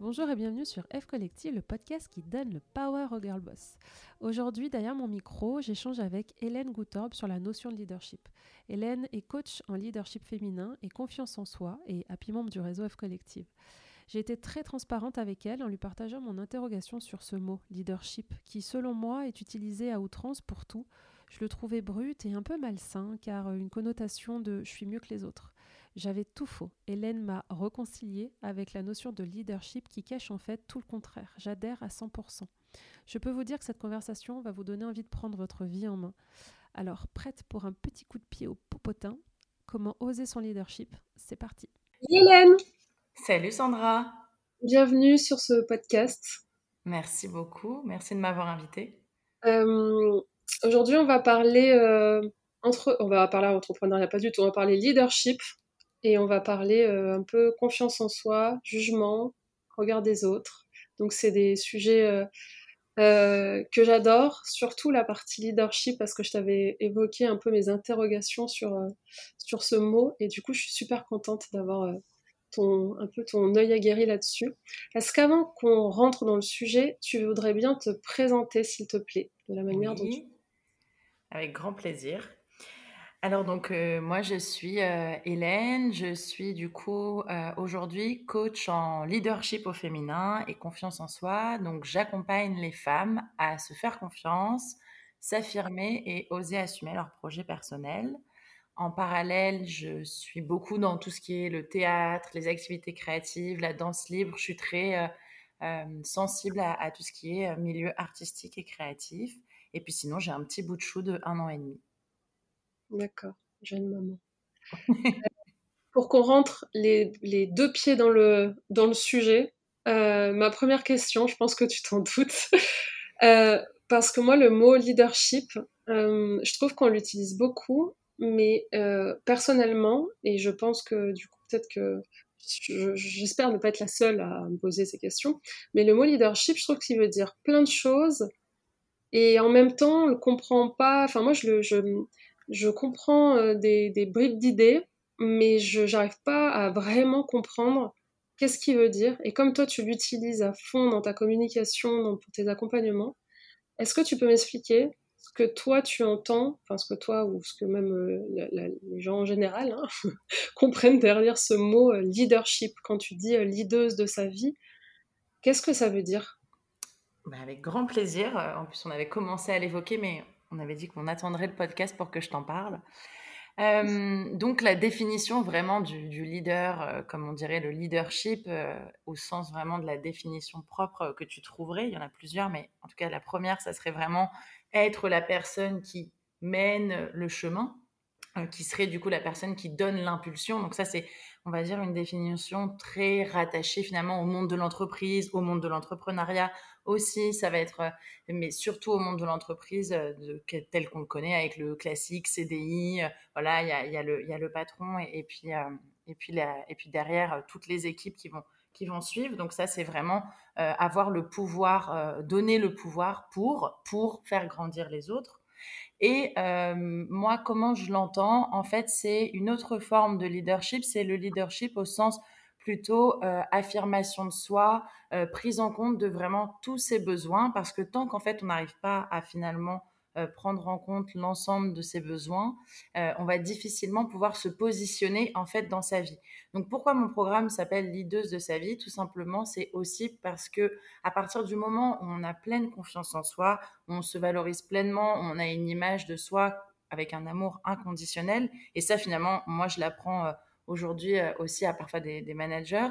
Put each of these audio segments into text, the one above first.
Bonjour et bienvenue sur F Collective, le podcast qui donne le power au girl boss. Aujourd'hui, derrière mon micro, j'échange avec Hélène Goutorbe sur la notion de leadership. Hélène est coach en leadership féminin et confiance en soi et happy membre du réseau F Collective. J'ai été très transparente avec elle en lui partageant mon interrogation sur ce mot, leadership, qui selon moi est utilisé à outrance pour tout. Je le trouvais brut et un peu malsain, car une connotation de je suis mieux que les autres. J'avais tout faux. Hélène m'a réconciliée avec la notion de leadership qui cache en fait tout le contraire. J'adhère à 100%. Je peux vous dire que cette conversation va vous donner envie de prendre votre vie en main. Alors, prête pour un petit coup de pied au popotin Comment oser son leadership? C'est parti. Hélène Salut Sandra. Bienvenue sur ce podcast. Merci beaucoup. Merci de m'avoir invitée. Euh, aujourd'hui, on va parler euh, entre, on va parler entrepreneuriat pas du tout. On va parler leadership et on va parler euh, un peu confiance en soi, jugement, regard des autres. Donc c'est des sujets que j'adore, surtout la partie leadership parce que je t'avais évoqué un peu mes interrogations sur sur ce mot et du coup je suis super contente d'avoir ton, un peu ton œil aguerri là-dessus. Est-ce qu'avant qu'on rentre dans le sujet, tu voudrais bien te présenter, s'il te plaît, de la manière dont tu... Avec grand plaisir. Alors donc euh, moi je suis euh, Hélène, je suis du coup euh, aujourd'hui coach en leadership au féminin et confiance en soi. Donc j'accompagne les femmes à se faire confiance, s'affirmer et oser assumer leurs projets personnels. En parallèle, je suis beaucoup dans tout ce qui est le théâtre, les activités créatives, la danse libre. Je suis très sensible à, tout ce qui est milieu artistique et créatif. Et puis sinon, j'ai un petit bout de chou de un an et demi. D'accord, jeune maman. Pour qu'on rentre les, deux pieds dans le, dans le sujet, ma première question, je pense que tu t'en doutes, parce que moi, le mot leadership, je trouve qu'on l'utilise beaucoup mais euh, personnellement, et je pense que du coup, peut-être que j'espère ne pas être la seule à me poser ces questions, mais le mot leadership, je trouve qu'il veut dire plein de choses, et en même temps, on le comprend pas. Enfin, moi, je, le, je, je comprends euh, des, des bribes d'idées, mais je n'arrive pas à vraiment comprendre qu'est-ce qu'il veut dire. Et comme toi, tu l'utilises à fond dans ta communication, dans, pour tes accompagnements, est-ce que tu peux m'expliquer ce que toi tu entends, enfin ce que toi ou ce que même euh, les gens en général hein, comprennent derrière ce mot euh, leadership? Quand tu dis euh, de sa vie, qu'est-ce que ça veut dire? Bah, Avec grand plaisir. En plus, on avait commencé à l'évoquer, mais on avait dit qu'on attendrait le podcast pour que je t'en parle. donc la définition vraiment du, leader, comme on dirait le leadership, au sens vraiment de la définition propre que tu trouverais, il y en a plusieurs, mais en tout cas la première, ça serait vraiment être la personne qui mène le chemin, euh, qui serait du coup la personne qui donne l'impulsion. Donc ça, c'est, on va dire, une définition très rattachée finalement au monde de l'entreprise, au monde de l'entrepreneuriat aussi. Ça va être, euh, mais surtout au monde de l'entreprise euh, tel qu'on le connaît avec le classique CDI. voilà, il y a, le patron et, puis, derrière, toutes les équipes qui vont suivre. Donc ça, c'est vraiment euh, avoir le pouvoir, euh, donner le pouvoir pour faire grandir les autres. Et euh, moi, comment je l'entends, en fait, c'est une autre forme de leadership. C'est le leadership au sens plutôt affirmation de soi, prise en compte de vraiment tous ses besoins, parce que tant qu'en fait on n'arrive pas à finalement euh, prendre en compte l'ensemble de ses besoins, euh, on va difficilement pouvoir se positionner en fait dans sa vie. Donc pourquoi mon programme s'appelle Leaduse de sa vie? Tout simplement, c'est aussi parce que à partir du moment où on a pleine confiance en soi, on se valorise pleinement, on a une image de soi avec un amour inconditionnel, et ça finalement, moi je l'apprends euh, aujourd'hui aussi à parfois des, des managers,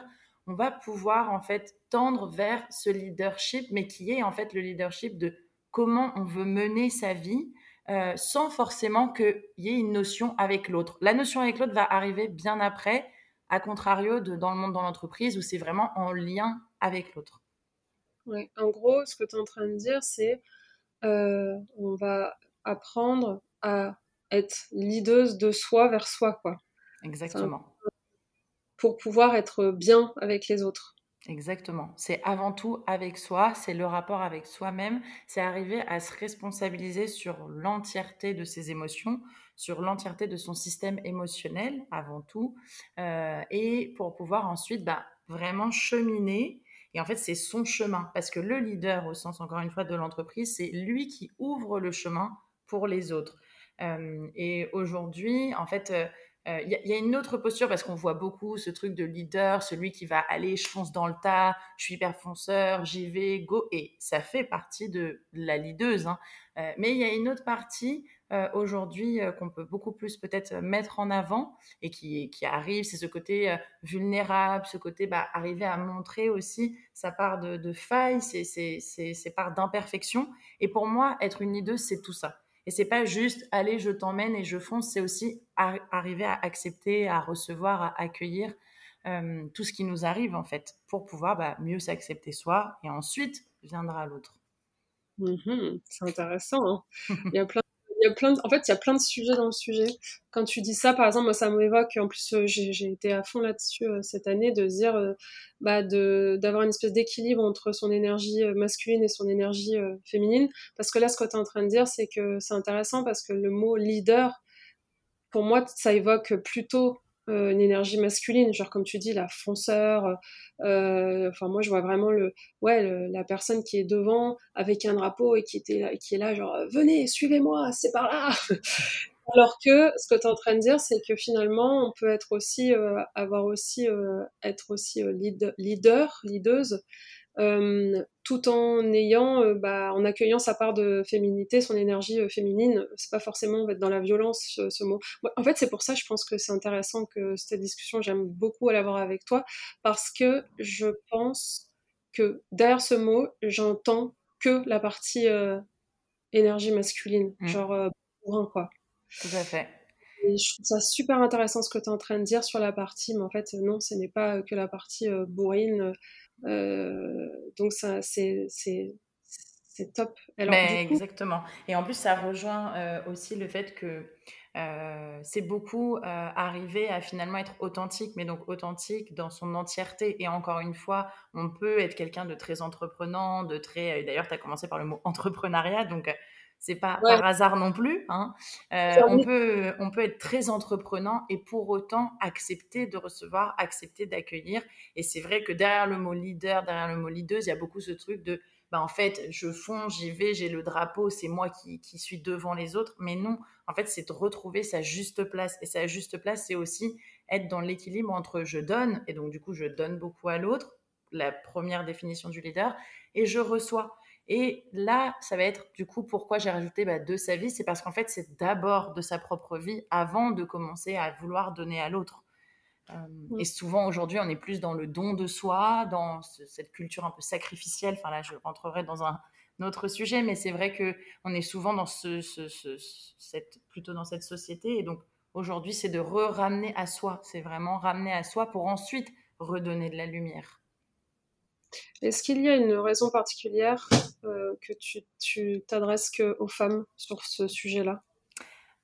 on va pouvoir en fait tendre vers ce leadership, mais qui est en fait le leadership de comment on veut mener sa vie euh, sans forcément qu'il y ait une notion avec l'autre. La notion avec l'autre va arriver bien après, à contrario de dans le monde dans l'entreprise où c'est vraiment en lien avec l'autre. Oui, en gros, ce que tu es en train de dire, c'est euh, on va apprendre à être leaduse de soi vers soi, quoi. Exactement. Pour pouvoir être bien avec les autres. Exactement. C'est avant tout avec soi, c'est le rapport avec soi-même, c'est arriver à se responsabiliser sur l'entièreté de ses émotions, sur l'entièreté de son système émotionnel avant tout, euh, et pour pouvoir ensuite bah, vraiment cheminer. Et en fait, c'est son chemin, parce que le leader, au sens encore une fois de l'entreprise, c'est lui qui ouvre le chemin pour les autres. Euh, et aujourd'hui, en fait, euh, il y, a une autre posture parce qu'on voit beaucoup ce truc de leader, celui qui va aller, je fonce dans le tas, je suis hyper fonceur, j'y vais, go. Et ça fait partie de la leaduse. Hein. mais il y a une autre partie aujourd'hui qu'on peut beaucoup plus peut-être mettre en avant et qui, qui arrive, c'est ce côté vulnérable, ce côté bah, arriver à montrer aussi sa part de, de faille, ses parts d'imperfection. Et pour moi, être une leader, c'est tout ça. Et c'est pas juste allez, je t'emmène et je fonce, c'est aussi arriver à accepter, à recevoir, à accueillir tout ce qui nous arrive en fait, pour pouvoir bah, mieux s'accepter soi et ensuite viendra l'autre. Mmh c'est intéressant. Hein. Il y a plein y a plein en fait, il y a plein de sujets dans le sujet. Quand tu dis ça, par exemple, moi, ça m'évoque, en plus, euh, j'ai été à fond là-dessus euh, cette année, de dire, euh, bah, d'avoir une espèce d'équilibre entre son énergie masculine et son énergie féminine. Parce que là, ce que tu es en train de dire, c'est que c'est intéressant parce que le mot leader, pour moi, ça évoque plutôt euh, une énergie masculine, genre comme tu dis, la fonceur. Euh, moi, je vois vraiment le, ouais, la personne qui est devant avec un drapeau et qui était, qui est là, genre, venez, suivez-moi, c'est par là. Alors que ce que tu es en train de dire, c'est que finalement, on peut être aussi, euh, avoir aussi, être aussi lead, leader, leaduse, tout en ayant, euh, bah, en accueillant sa part de féminité, son énergie euh, féminine. C'est pas forcément être dans la violence ce, mot. En fait, c'est pour ça, je pense que c'est intéressant que cette discussion, j'aime beaucoup l'avoir avec toi, parce que je pense que derrière ce mot, j'entends que la partie énergie masculine, mmh. genre bourrin, quoi. Tout à fait. Et je trouve ça super intéressant ce que tu es en train de dire sur la partie, mais en fait, non, ce n'est pas que la partie bourrine euh, donc ça, c'est top. Mais Exactement. Et en plus, ça rejoint euh, aussi le fait que euh, c'est beaucoup arriver à finalement être authentique, mais donc authentique dans son entièreté. Et encore une fois, on peut être quelqu'un de très entreprenant, de très. D'ailleurs, tu as commencé par le mot entrepreneuriat, donc c'est pas par hasard non plus. Hein. Euh, on, peut, on peut être très entreprenant et pour autant accepter de recevoir, accepter d'accueillir. Et c'est vrai que derrière le mot leader, derrière le mot leaduse, il y a beaucoup ce truc de bah, en fait, je fonce, j'y vais, j'ai le drapeau, c'est moi qui, qui, suis devant les autres. Mais non, en fait, c'est de retrouver sa juste place. Et sa juste place, c'est aussi être dans l'équilibre entre je donne, et donc du coup, je donne beaucoup à l'autre, la première définition du leader, et je reçois. Et là, ça va être du coup pourquoi j'ai rajouté bah, de sa vie, c'est parce qu'en fait, c'est d'abord de sa propre vie avant de commencer à vouloir donner à l'autre. Euh, mm. Et souvent aujourd'hui, on est plus dans le don de soi, dans cette culture un peu sacrificielle. Enfin là, je rentrerai dans un, autre sujet, mais c'est vrai que on est souvent dans ce, cette, plutôt dans cette société. Et donc aujourd'hui, c'est de re-ramener à soi. C'est vraiment ramener à soi pour ensuite redonner de la lumière. Est-ce qu'il y a une raison particulière euh, que tu t'adresses aux femmes sur ce sujet-là?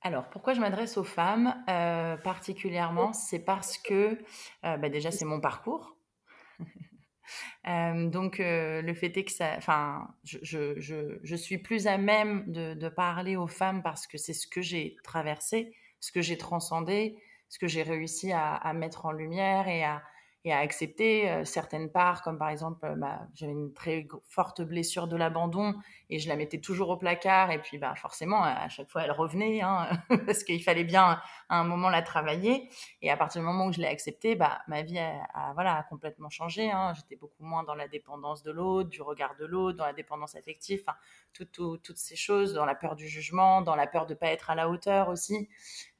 Alors, pourquoi je m'adresse aux femmes euh, particulièrement C'est parce que, euh, bah, déjà, c'est mon parcours. donc, le fait est que je, suis plus à même de, parler aux femmes parce que c'est ce que j'ai traversé, ce que j'ai transcendé, ce que j'ai réussi à, mettre en lumière et à, et à accepter euh, certaines parts, comme par exemple, euh, bah, j'avais une très forte blessure de l'abandon et je la mettais toujours au placard. Et puis, bah, forcément, à chaque fois, elle revenait hein, parce qu'il fallait bien à un moment la travailler. Et à partir du moment où je l'ai acceptée, bah, ma vie a, voilà, a complètement changé. Hein. J'étais beaucoup moins dans la dépendance de l'autre, du regard de l'autre, dans la dépendance affective, toutes ces choses, dans la peur du jugement, dans la peur de ne pas être à la hauteur aussi.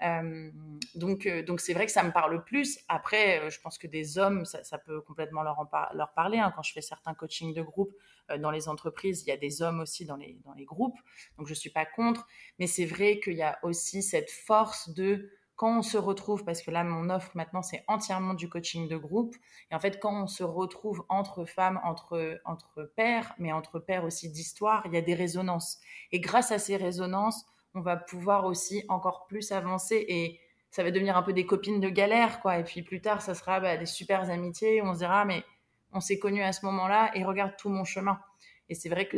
Euh, donc, donc c'est vrai que ça me parle plus. Après, je pense que des hommes ça, peut complètement leur, leur parler. Hein. Quand je fais certains coachings de groupe euh, dans les entreprises, il y a des hommes aussi dans les, dans les groupes, donc je ne suis pas contre. Mais c'est vrai qu'il y a aussi cette force de quand on se retrouve, parce que là, mon offre maintenant, c'est entièrement du coaching de groupe. Et en fait, quand on se retrouve entre femmes, entre, entre pères, mais entre pères aussi d'histoire, il y a des résonances. Et grâce à ces résonances, on va pouvoir aussi encore plus avancer et ça va devenir un peu des copines de galère, quoi. Et puis plus tard, ça sera bah, des super amitiés où on se dira, mais on s'est connus à ce moment-là et regarde tout mon chemin. Et c'est vrai que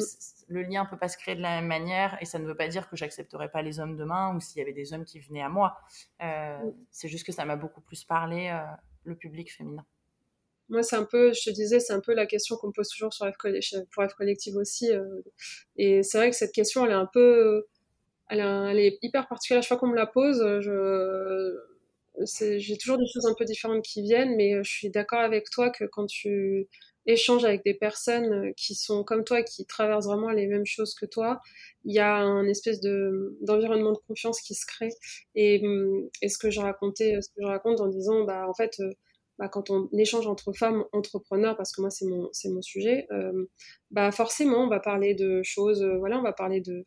le lien peut pas se créer de la même manière et ça ne veut pas dire que j'accepterais pas les hommes demain ou s'il y avait des hommes qui venaient à moi. Euh, c'est juste que ça m'a beaucoup plus parlé euh, le public féminin. Moi, c'est un peu, je te disais, c'est un peu la question qu'on me pose toujours sur F pour F Collective aussi. Euh, et c'est vrai que cette question, elle est un peu, elle, est hyper particulière. Chaque fois qu'on me la pose, je, j'ai toujours des choses un peu différentes qui viennent, mais je suis d'accord avec toi que quand tu échanges avec des personnes qui sont comme toi, qui traversent vraiment les mêmes choses que toi, il y a un espèce de d'environnement de confiance qui se crée. Et, et ce que je racontais, ce que je raconte en disant, bah en fait, bah, quand on échange entre femmes entrepreneurs, parce que moi c'est mon c'est mon sujet, euh, bah forcément on va parler de choses, voilà, on va parler de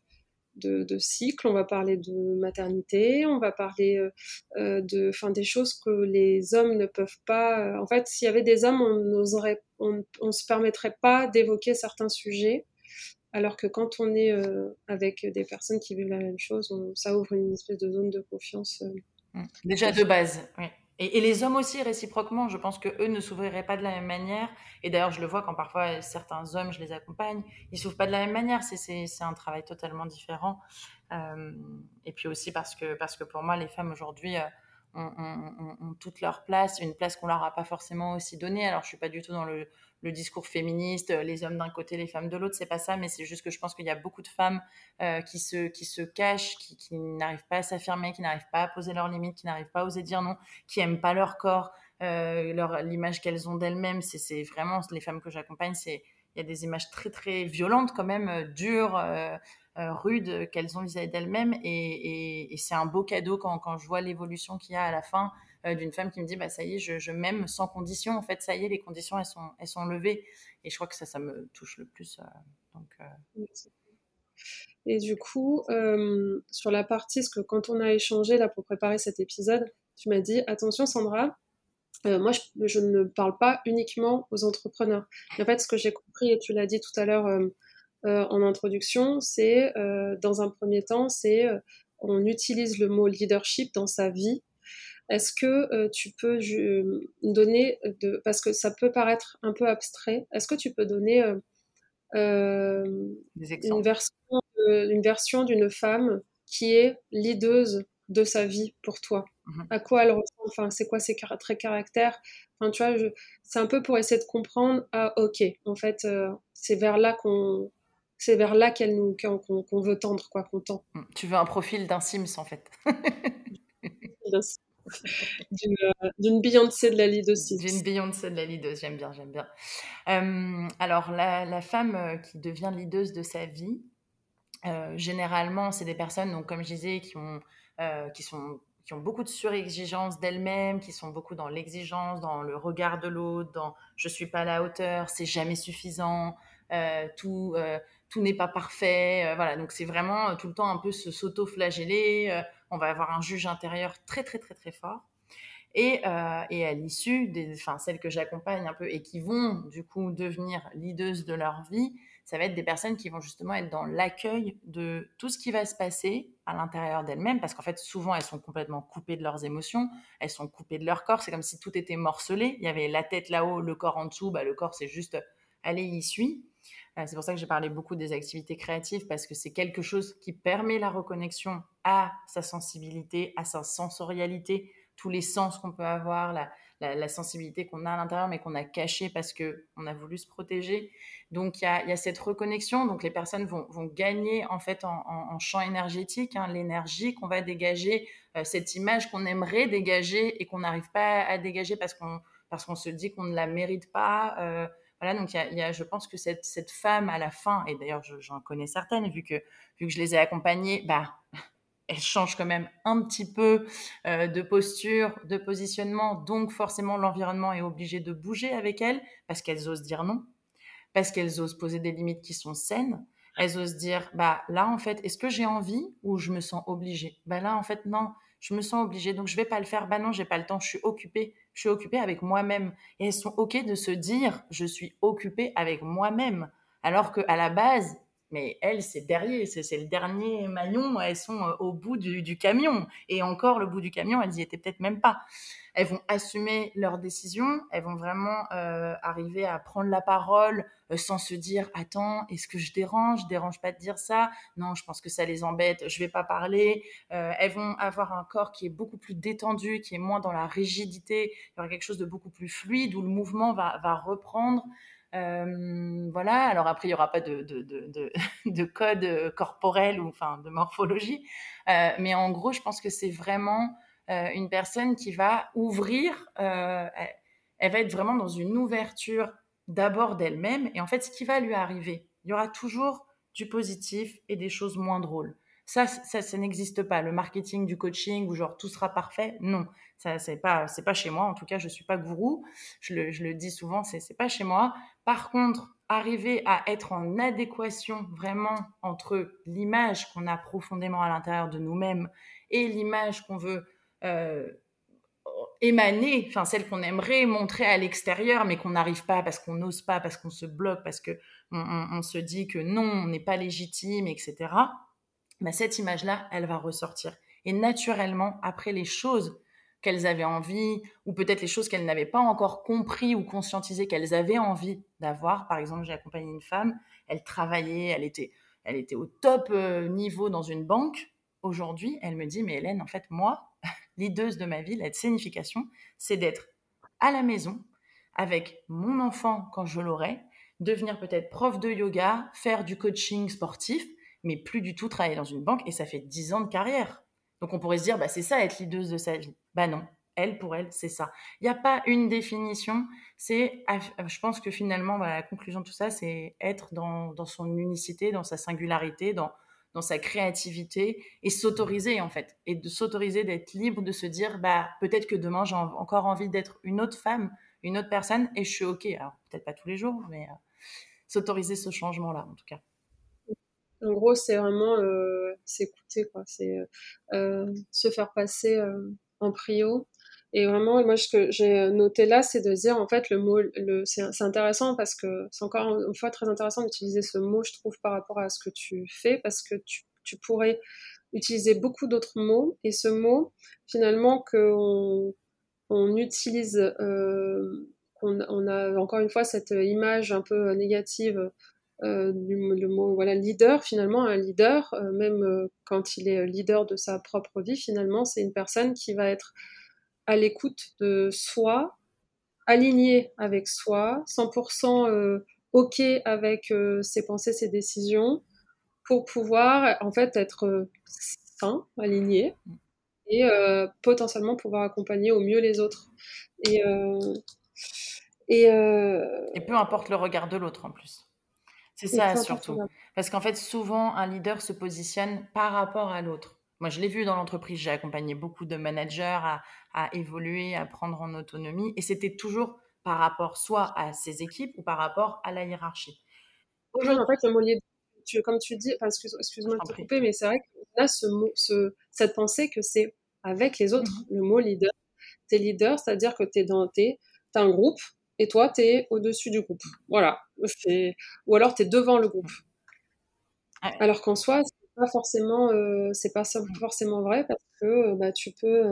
de, de, cycle, on va parler de maternité, on va parler euh, euh, de, enfin, des choses que les hommes ne peuvent pas. Euh, en fait, s'il y avait des hommes, on n'oserait, on, on, se permettrait pas d'évoquer certains sujets, alors que quand on est avec des personnes qui vivent la même chose, ça ouvre une espèce de zone de confiance. Mmh. Déjà de base, oui. Et, les hommes aussi, réciproquement, je pense qu'eux ne s'ouvriraient pas de la même manière. Et d'ailleurs, je le vois quand parfois certains hommes, je les accompagne, ils s'ouvrent pas de la même manière. C'est un travail totalement différent. Euh, et puis aussi parce que, parce que pour moi, les femmes aujourd'hui, euh, ont, toute leur place, une place qu'on leur a pas forcément aussi donnée. Alors je suis pas du tout dans le, discours féministe, euh, les hommes d'un côté, les femmes de l'autre, c'est pas ça, mais c'est juste que je pense qu'il y a beaucoup de femmes euh, qui se qui se cachent, qui, n'arrivent pas à s'affirmer, qui n'arrivent pas à poser leurs limites, qui n'arrivent pas à oser dire non, qui aiment pas leur corps, euh, leur l'image qu'elles ont d'elles-mêmes. C'est vraiment les femmes que j'accompagne, c'est il y a des images très très violentes quand même, dures. Rudes qu'elles ont vis-à-vis d'elles-mêmes. Et, c'est un beau cadeau quand, quand je vois l'évolution qu'il y a à la fin d'une femme qui me dit bah, ça y est, je, m'aime sans condition. En fait, ça y est, les conditions, elles sont, elles sont levées. Et je crois que ça, ça me touche le plus. Euh, donc, Et du coup, sur la partie, parce que quand on a échangé là pour préparer cet épisode, tu m'as dit attention Sandra, moi je, ne parle pas uniquement aux entrepreneurs. En fait, ce que j'ai compris, et tu l'as dit tout à l'heure euh, en introduction, c'est euh, dans un premier temps, c'est euh, on utilise le mot leadership dans sa vie. Est-ce que tu peux donner, de, parce que ça peut paraître un peu abstrait, est-ce que tu peux donner une version, une version d'une femme qui est leaduse de sa vie pour toi? Mmh À quoi elle ressemble? Enfin, c'est quoi ses traits caractères? Enfin, tu vois, c'est un peu pour essayer de comprendre. Ah, ok, en fait, c'est vers là qu'on c'est vers là qu'elle nous qu'on veut tendre quoi qu'on tend. Mmh, tu veux un profil d'un Sims en fait. D'une Beyoncé de la leaduse. D'une Beyoncé de la leaduse, j'aime bien, j'aime bien. Euh, alors la, femme euh, qui devient leaduse de sa vie, euh, généralement, c'est des personnes, donc comme je disais, qui ont, qui sont qui ont beaucoup de surexigence d'elles-mêmes, qui sont beaucoup dans l'exigence, dans le regard de l'autre, dans je suis pas à la hauteur, c'est jamais suffisant, tout, tout n'est pas parfait. Euh, voilà, donc c'est vraiment euh, tout le temps un peu se s'auto-flageller. Euh, on va avoir un juge intérieur très très très très fort. Et, et à l'issue, des, enfin celles que j'accompagne un peu et qui vont du coup devenir leaders de leur vie, ça va être des personnes qui vont justement être dans l'accueil de tout ce qui va se passer à l'intérieur d'elles-mêmes, parce qu'en fait souvent elles sont complètement coupées de leurs émotions, elles sont coupées de leur corps, c'est comme si tout était morcelé, il y avait la tête là-haut, le corps en dessous, bah, le corps c'est juste allez y suit. Euh, c'est pour ça que j'ai parlé beaucoup des activités créatives parce que c'est quelque chose qui permet la reconnexion à sa sensibilité, à sa sensorialité, tous les sens qu'on peut avoir, la, sensibilité qu'on a à l'intérieur mais qu'on a cachée parce qu'on a voulu se protéger. Donc il y a, cette reconnexion. Donc les personnes vont, gagner en fait en, champ énergétique, hein, l'énergie qu'on va dégager, euh, cette image qu'on aimerait dégager et qu'on n'arrive pas à, dégager parce qu'on parce qu'on se dit qu'on ne la mérite pas. Euh, voilà, donc il y, a, je pense que cette, cette, femme à la fin, et d'ailleurs j'en connais certaines, vu que, vu que je les ai accompagnées, bah, elles changent quand même un petit peu euh, de posture, de positionnement, donc forcément l'environnement est obligé de bouger avec elles, parce qu'elles osent dire non, parce qu'elles osent poser des limites qui sont saines, elles osent dire, bah là en fait, est-ce que j'ai envie ou je me sens obligée? Bah là en fait non, je me sens obligée, donc je vais pas le faire. Bah non, j'ai pas le temps, je suis occupée. Je suis occupée avec moi-même. Et elles sont ok de se dire, je suis occupée avec moi-même, alors que à la base, mais elles, c'est derrière, c'est le dernier maillon, elles sont euh, au bout du, camion. Et encore, le bout du camion, elles y étaient peut-être même pas. Elles vont assumer leurs décisions, elles vont vraiment euh, arriver à prendre la parole euh, sans se dire Attends, est-ce que je dérange? Je dérange pas de dire ça Non, je pense que ça les embête, je vais pas parler. elles vont avoir un corps qui est beaucoup plus détendu, qui est moins dans la rigidité. Il y aura quelque chose de beaucoup plus fluide où le mouvement va, va reprendre. Euh, voilà, alors après, il n'y aura pas de, de, de, de, code euh, corporel ou enfin de morphologie, euh, mais en gros, je pense que c'est vraiment une personne qui va ouvrir, elle, va être vraiment dans une ouverture d'abord d'elle-même, et en fait, ce qui va lui arriver, il y aura toujours du positif et des choses moins drôles. Ça, ça, ça n'existe pas. Le marketing du coaching où genre tout sera parfait, non. Ça, c'est pas, c'est pas chez moi. En tout cas, je suis pas gourou. Je le, je le dis souvent, c'est, c'est pas chez moi. Par contre, arriver à être en adéquation vraiment entre l'image qu'on a profondément à l'intérieur de nous-mêmes et l'image qu'on veut euh, émaner, enfin celle qu'on aimerait montrer à l'extérieur, mais qu'on n'arrive pas parce qu'on n'ose pas, parce qu'on se bloque, parce que on se dit que non, on n'est pas légitime, etc. Bah, cette image-là, elle va ressortir. Et naturellement, après les choses qu'elles avaient envie, ou peut-être les choses qu'elles n'avaient pas encore compris ou conscientisé qu'elles avaient envie d'avoir. Par exemple, j'ai accompagné une femme, elle travaillait, elle était, elle était au top euh, niveau dans une banque. Aujourd'hui, elle me dit, mais Hélène, en fait, moi, l'ideuse de ma vie, la signification, c'est d'être à la maison avec mon enfant quand je l'aurai, devenir peut-être prof de yoga, faire du coaching sportif, mais plus du tout travailler dans une banque et ça fait 10 ans de carrière. Donc on pourrait se dire, bah, c'est ça être leaduse de sa vie. Bah non, elle, pour elle, c'est ça. Il n'y a pas une définition. C'est, je pense que finalement, bah, la conclusion de tout ça, c'est être dans, dans, son unicité, dans sa singularité, dans, dans sa créativité et s'autoriser en fait. Et de s'autoriser d'être libre, de se dire, bah, peut-être que demain, j'ai encore envie d'être une autre femme, une autre personne et je suis OK. Alors peut-être pas tous les jours, mais euh, s'autoriser ce changement-là en tout cas. En gros, c'est vraiment euh, s'écouter, quoi. C'est euh, euh, se faire passer en prio. Et vraiment, moi, ce que j'ai noté là, c'est de dire, en fait, le mot, c'est intéressant parce que c'est encore une fois très intéressant d'utiliser ce mot, je trouve, par rapport à ce que tu fais, parce que tu, pourrais utiliser beaucoup d'autres mots. Et ce mot, finalement, qu'on on utilise, euh, qu'on on a encore une fois cette image un peu négative euh, le mot voilà leader finalement un leader euh, même euh, quand il est leader de sa propre vie finalement c'est une personne qui va être à l'écoute de soi aligné avec soi 100% ok avec ses pensées ses décisions pour pouvoir en fait être sain aligné et potentiellement pouvoir accompagner au mieux les autres. Et, et peu importe le regard de l'autre en plus c'est ça surtout. Parce qu'en fait, souvent, un leader se positionne par rapport à l'autre. Moi, je l'ai vu dans l'entreprise, j'ai accompagné beaucoup de managers à, évoluer, à prendre en autonomie, et c'était toujours par rapport soit à ses équipes ou par rapport à la hiérarchie. Aujourd'hui, en fait, le mot leader, comme tu dis, excuse-moi de te couper, mais c'est vrai qu'on a ce ce, cette pensée que c'est avec les autres, mmh le mot leader. T'es leader, c'est-à-dire que t'es dans, t'es, un groupe, et toi, tu es au-dessus du groupe. Voilà. Ou alors, tu es devant le groupe. Alors qu'en soi, c'est pas forcément, euh, c'est pas forcément vrai parce que euh, bah, tu peux,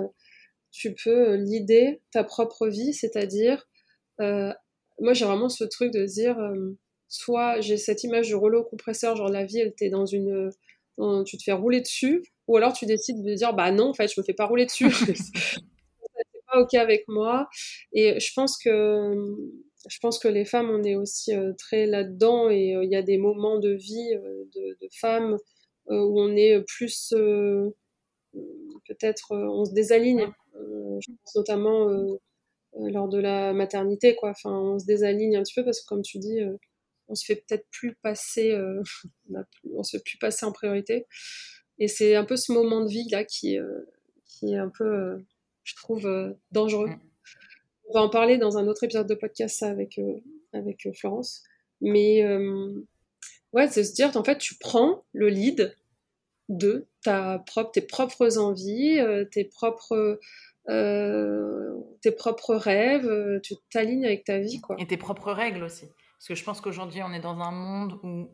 tu peux l'idée ta propre vie, c'est-à-dire, euh, moi j'ai vraiment ce truc de dire, soit j'ai cette image du rouleau compresseur, genre la vie, elle t'es dans une, tu te fais rouler dessus, ou alors tu décides de dire, bah non, en fait, je me fais pas rouler dessus. ok avec moi. Et je pense que je pense que les femmes, on est aussi euh, très là-dedans et euh, il y a des moments de vie euh, de, de, femmes où on est plus peut-être on se désaligne. je pense notamment lors de la maternité, quoi. Enfin, on se désaligne un petit peu parce que comme tu dis, on se fait peut-être plus passer, on, on, se fait plus passer en priorité. Et c'est un peu ce moment de vie là qui, qui est un peu je trouve euh, dangereux. Mm. On va en parler dans un autre épisode de podcast avec, euh, avec euh, Florence. Mais ouais, c'est se dire, en fait, tu prends le lead de ta propre, tes propres envies, tes propres tes propres rêves, tu t'alignes avec ta vie. Quoi. Et tes propres règles aussi. Parce que je pense qu'aujourd'hui, on est dans un monde où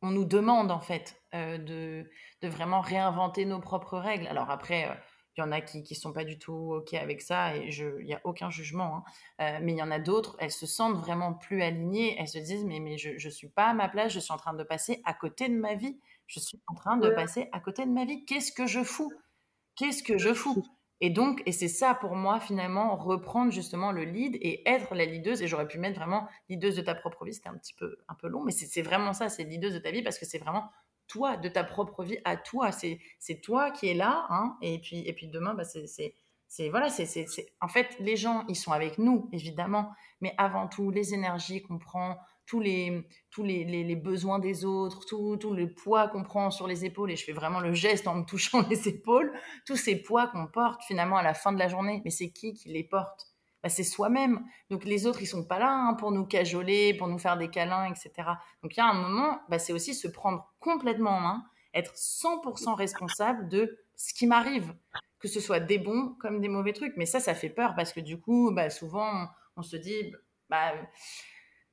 on nous demande en fait de, de, vraiment réinventer nos propres règles. Alors après, il y en a qui ne sont pas du tout OK avec ça et il n'y a aucun jugement. Hein. mais il y en a d'autres, elles se sentent vraiment plus alignées. Elles se disent mais, mais je ne suis pas à ma place, je suis en train de passer à côté de ma vie. Je suis en train de passer à côté de ma vie. Qu'est-ce que je fous? Qu'est-ce que je fous? Et donc, et c'est ça pour moi finalement, reprendre justement le lead et être la leaduse. Et j'aurais pu mettre vraiment leaduse de ta propre vie, c'était un petit peu, un peu long, mais c'est vraiment ça, c'est leaduse de ta vie parce que c'est vraiment toi, de ta propre vie à toi. C'est toi qui es là, hein, et, puis, et puis demain, bah, c'est voilà, c'est en fait les gens, ils sont avec nous évidemment, mais avant tout les énergies qu'on prend, tous les, tous les, les, besoins des autres, tout, tout le poids qu'on prend sur les épaules, et je fais vraiment le geste en me touchant les épaules, tous ces poids qu'on porte finalement à la fin de la journée, mais c'est qui qui les porte? Bah, C'est soi-même. Donc les autres, ils sont pas là hein, pour nous cajoler, pour nous faire des câlins, etc. Donc il y a un moment, bah, c'est aussi se prendre complètement en main, être 100% responsable de ce qui m'arrive, que ce soit des bons comme des mauvais trucs. Mais ça, ça fait peur parce que du coup, bah, souvent, on se dit... Bah,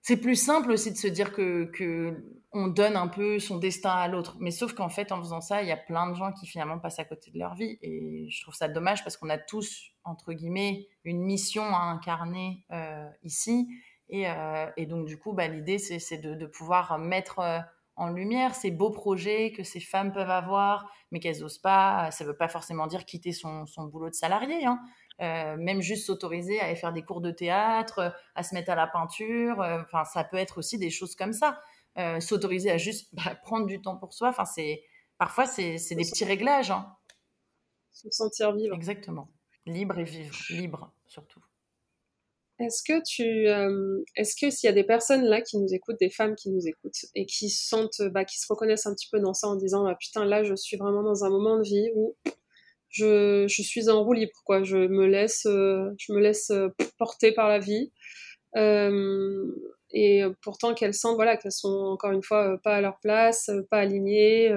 c'est plus simple aussi de se dire que, on donne un peu son destin à l'autre. Mais sauf qu'en fait, en faisant ça, il y a plein de gens qui finalement passent à côté de leur vie. Et je trouve ça dommage parce qu'on a tous, entre guillemets, une mission à incarner euh, ici. Euh, et, donc, du coup, bah, l'idée, c'est de, pouvoir mettre euh, en lumière ces beaux projets que ces femmes peuvent avoir, mais qu'elles n'osent pas. Ça ne veut pas forcément dire quitter son, boulot de salarié. Hein. Euh, même juste s'autoriser à aller faire des cours de théâtre, euh, à se mettre à la peinture. Euh, enfin, ça peut être aussi des choses comme ça. s'autoriser à juste bah, prendre du temps pour soi. Enfin, c'est parfois c'est des petits réglages. Hein. Se sentir vivre. Exactement. Libre et vivre. Libre surtout. Est-ce que tu, est-ce que s'il y a des personnes là qui nous écoutent, des femmes qui nous écoutent et qui sentent, bah, qui se reconnaissent un petit peu dans ça en disant, ah, putain, là, je suis vraiment dans un moment de vie où je, suis en roue libre, quoi. Je me laisse, euh, je me laisse euh, porter par la vie. Euh, et pourtant qu'elles sentent, voilà, qu'elles sont encore une fois pas à leur place, pas alignées.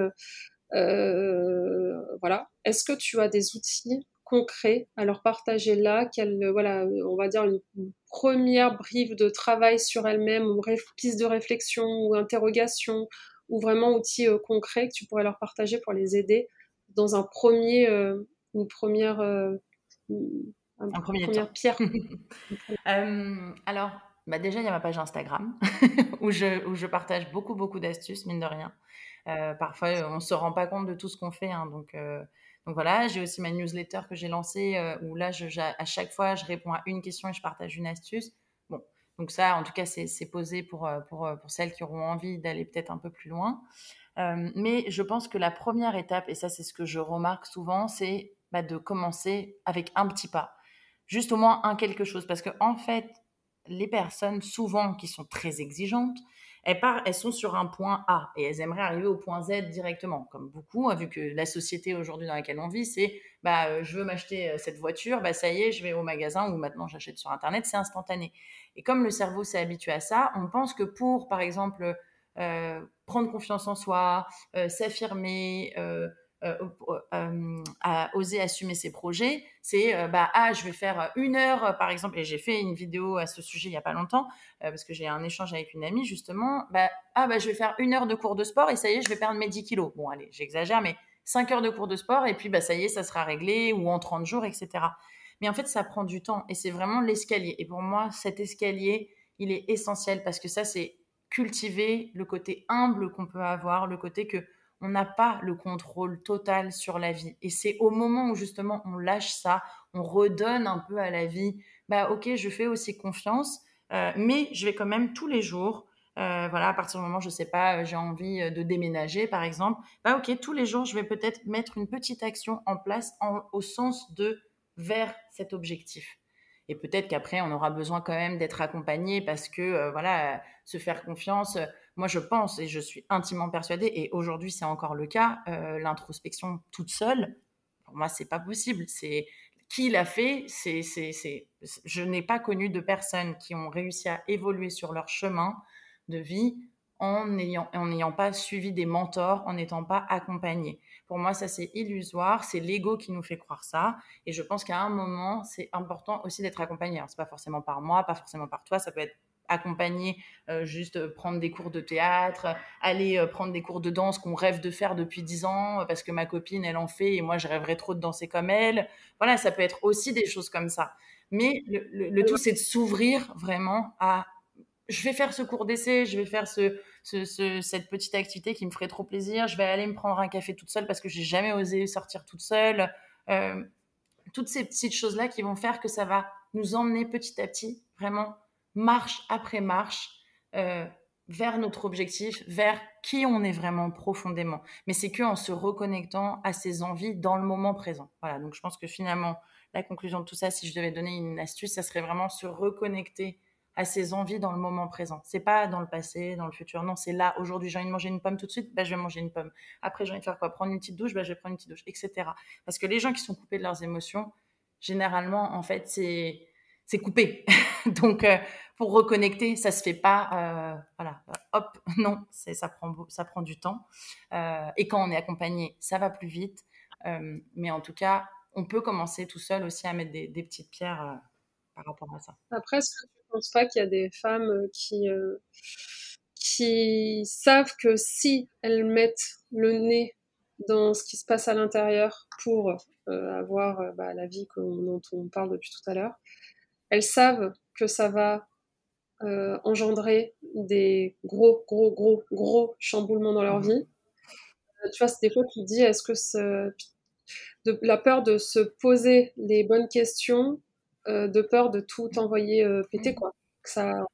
voilà. Est-ce que tu as des outils concrets à leur partager là, voilà, on va dire une, première brive de travail sur elles-mêmes, ou piste de réflexion ou interrogation, ou vraiment outils concrets que tu pourrais leur partager pour les aider dans un premier, euh, une première, euh, un premier première pierre. Euh, alors, bah déjà, il y a ma page Instagram où, je, où je partage beaucoup, beaucoup d'astuces, mine de rien. parfois, on ne se rend pas compte de tout ce qu'on fait. Hein, donc, donc voilà, j'ai aussi ma newsletter que j'ai lancée où là, je, à chaque fois, je réponds à une question et je partage une astuce. Donc ça, en tout cas, c'est posé pour, pour, pour, celles qui auront envie d'aller peut-être un peu plus loin. Euh, mais je pense que la première étape, et ça c'est ce que je remarque souvent, c'est bah, de commencer avec un petit pas. Juste au moins un quelque chose. Parce que en fait, les personnes souvent qui sont très exigeantes, elles, sont sur un point A et elles aimeraient arriver au point Z directement. Comme beaucoup, hein, vu que la société aujourd'hui dans laquelle on vit, c'est bah, euh, je veux m'acheter euh, cette voiture, bah, ça y est, je vais au magasin ou maintenant j'achète sur Internet, c'est instantané. Et comme le cerveau s'est habitué à ça, on pense que pour, par exemple, euh, prendre confiance en soi, s'affirmer, à oser assumer ses projets, c'est bah ah je vais faire une heure par exemple et j'ai fait une vidéo à ce sujet il y a pas longtemps parce que j'ai un échange avec une amie justement. Bah ah bah je vais faire une heure de cours de sport et ça y est je vais perdre mes 10 kilos bon allez j'exagère mais 5 heures de cours de sport et puis bah ça y est ça sera réglé ou en 30 jours etc mais en fait ça prend du temps et c'est vraiment l'escalier. Et pour moi cet escalier il est essentiel parce que ça c'est cultiver le côté humble qu'on peut avoir, le côté que on n'a pas le contrôle total sur la vie. Et c'est au moment où justement on lâche ça, on redonne un peu à la vie, bah ok, je fais aussi confiance, euh, mais je vais quand même tous les jours, euh, voilà, à partir du moment, je sais pas, j'ai envie de déménager par exemple, bah ok, tous les jours, je vais peut-être mettre une petite action en place au sens de vers cet objectif. Et peut-être qu'après, on aura besoin quand même d'être accompagné parce que, euh, voilà, se faire confiance. Moi, je pense et je suis intimement persuadée, et aujourd'hui, c'est encore le cas, euh, l'introspection toute seule, pour moi, c'est pas possible. C'est qui l'a fait C'est. Je n'ai pas connu de personnes qui ont réussi à évoluer sur leur chemin de vie en n'ayant en n'ayant pas suivi des mentors, en n'étant pas accompagné. Pour moi, ça c'est illusoire, c'est l'ego qui nous fait croire ça. Et je pense qu'à un moment, c'est important aussi d'être accompagné. c'est pas forcément par moi, pas forcément par toi, ça peut être accompagner, euh, juste prendre des cours de théâtre, aller prendre des cours de danse qu'on rêve de faire depuis dix ans parce que ma copine, elle en fait et moi, je rêverais trop de danser comme elle. Voilà, ça peut être aussi des choses comme ça. Mais le, tout, c'est de s'ouvrir vraiment à je vais faire ce cours d'essai, je vais faire ce, cette petite activité qui me ferait trop plaisir, je vais aller me prendre un café toute seule parce que j'ai jamais osé sortir toute seule. Euh, toutes ces petites choses-là qui vont faire que ça va nous emmener petit à petit, vraiment marche après marche, euh, vers notre objectif, vers qui on est vraiment profondément. Mais c'est que en se reconnectant à ses envies dans le moment présent. Voilà, donc je pense que finalement, la conclusion de tout ça, si je devais donner une astuce, ça serait vraiment se reconnecter à ses envies dans le moment présent. C'est pas dans le passé, dans le futur. Non, c'est là, aujourd'hui, j'ai envie de manger une pomme tout de suite, bah, je vais manger une pomme. Après, j'ai envie de faire quoi? Prendre une petite douche, bah, je vais prendre une petite douche, etc. Parce que les gens qui sont coupés de leurs émotions, généralement, en fait, c'est c'est coupé. Donc, euh, pour reconnecter, ça se fait pas, euh, voilà, hop, non, ça prend ça prend du temps. Euh, et quand on est accompagné, ça va plus vite. mais en tout cas, on peut commencer tout seul aussi à mettre des, petites pierres par rapport à ça. Après, pense pas qu'il y a des femmes qui, savent que si elles mettent le nez dans ce qui se passe à l'intérieur pour avoir bah, la vie dont on parle depuis tout à l'heure, elles savent que ça va engendrer des gros, gros, gros, gros chamboulements dans leur mmh. vie. tu vois, c'est des fois tu te dis, est-ce que de, la peur de se poser les bonnes questions euh, de peur de tout envoyer euh, péter, quoi. ça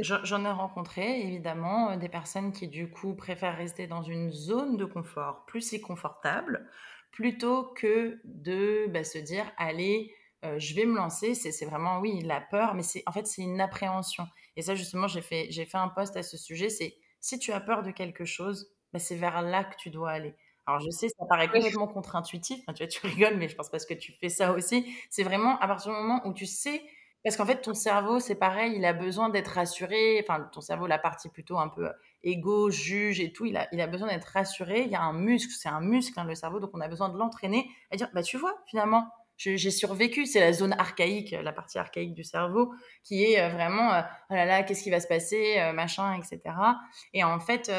J'en ai rencontré évidemment euh, des personnes qui du coup préfèrent rester dans une zone de confort plus si confortable plutôt que de bah, se dire allez je vais me lancer c'est vraiment oui la peur mais c'est en fait c'est une appréhension et ça justement j'ai fait j'ai fait un post à ce sujet c'est si tu as peur de quelque chose bah, c'est vers là que tu dois aller alors, je sais, ça paraît complètement contre-intuitif. tu, vois, tu rigoles, mais je pense parce que tu fais ça aussi. C'est vraiment à partir du moment où tu sais, parce qu'en fait, ton cerveau, c'est pareil, il a besoin d'être rassuré. Enfin, ton cerveau, la partie plutôt un peu égo, juge et tout, il a, il a besoin d'être rassuré. Il y a un muscle, c'est un muscle, hein, le cerveau, donc on a besoin de l'entraîner à dire, bah, tu vois, finalement, j'ai survécu. C'est la zone archaïque, la partie archaïque du cerveau, qui est euh, vraiment, euh, oh là là, qu'est-ce qui va se passer, euh, machin, etc. Et en fait,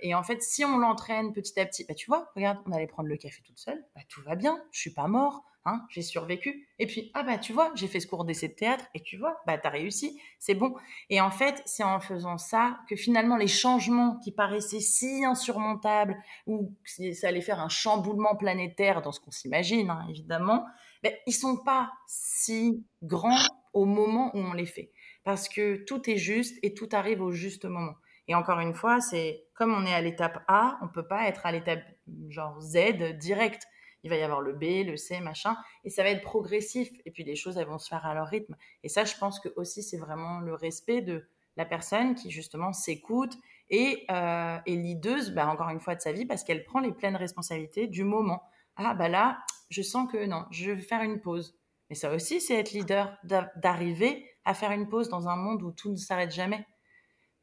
et en fait, si on l'entraîne petit à petit, bah tu vois, regarde, on allait prendre le café toute seule, bah tout va bien, je suis pas mort, hein, j'ai survécu. Et puis, ah bah tu vois, j'ai fait ce cours d'essai de théâtre, et tu vois, bah t'as réussi, c'est bon. Et en fait, c'est en faisant ça que finalement les changements qui paraissaient si insurmontables, ou ça allait faire un chamboulement planétaire dans ce qu'on s'imagine, hein, évidemment, ben, ils sont pas si grands au moment où on les fait. Parce que tout est juste et tout arrive au juste moment. Et encore une fois, c'est comme on est à l'étape A, on peut pas être à l'étape genre Z direct. Il va y avoir le B, le C, machin, et ça va être progressif. Et puis les choses, elles vont se faire à leur rythme. Et ça, je pense que aussi, c'est vraiment le respect de la personne qui justement s'écoute et euh, est leaduse, bah, encore une fois, de sa vie parce qu'elle prend les pleines responsabilités du moment. Ah bah là, je sens que non, je vais faire une pause. Mais ça aussi, c'est être leader, d'arriver à faire une pause dans un monde où tout ne s'arrête jamais.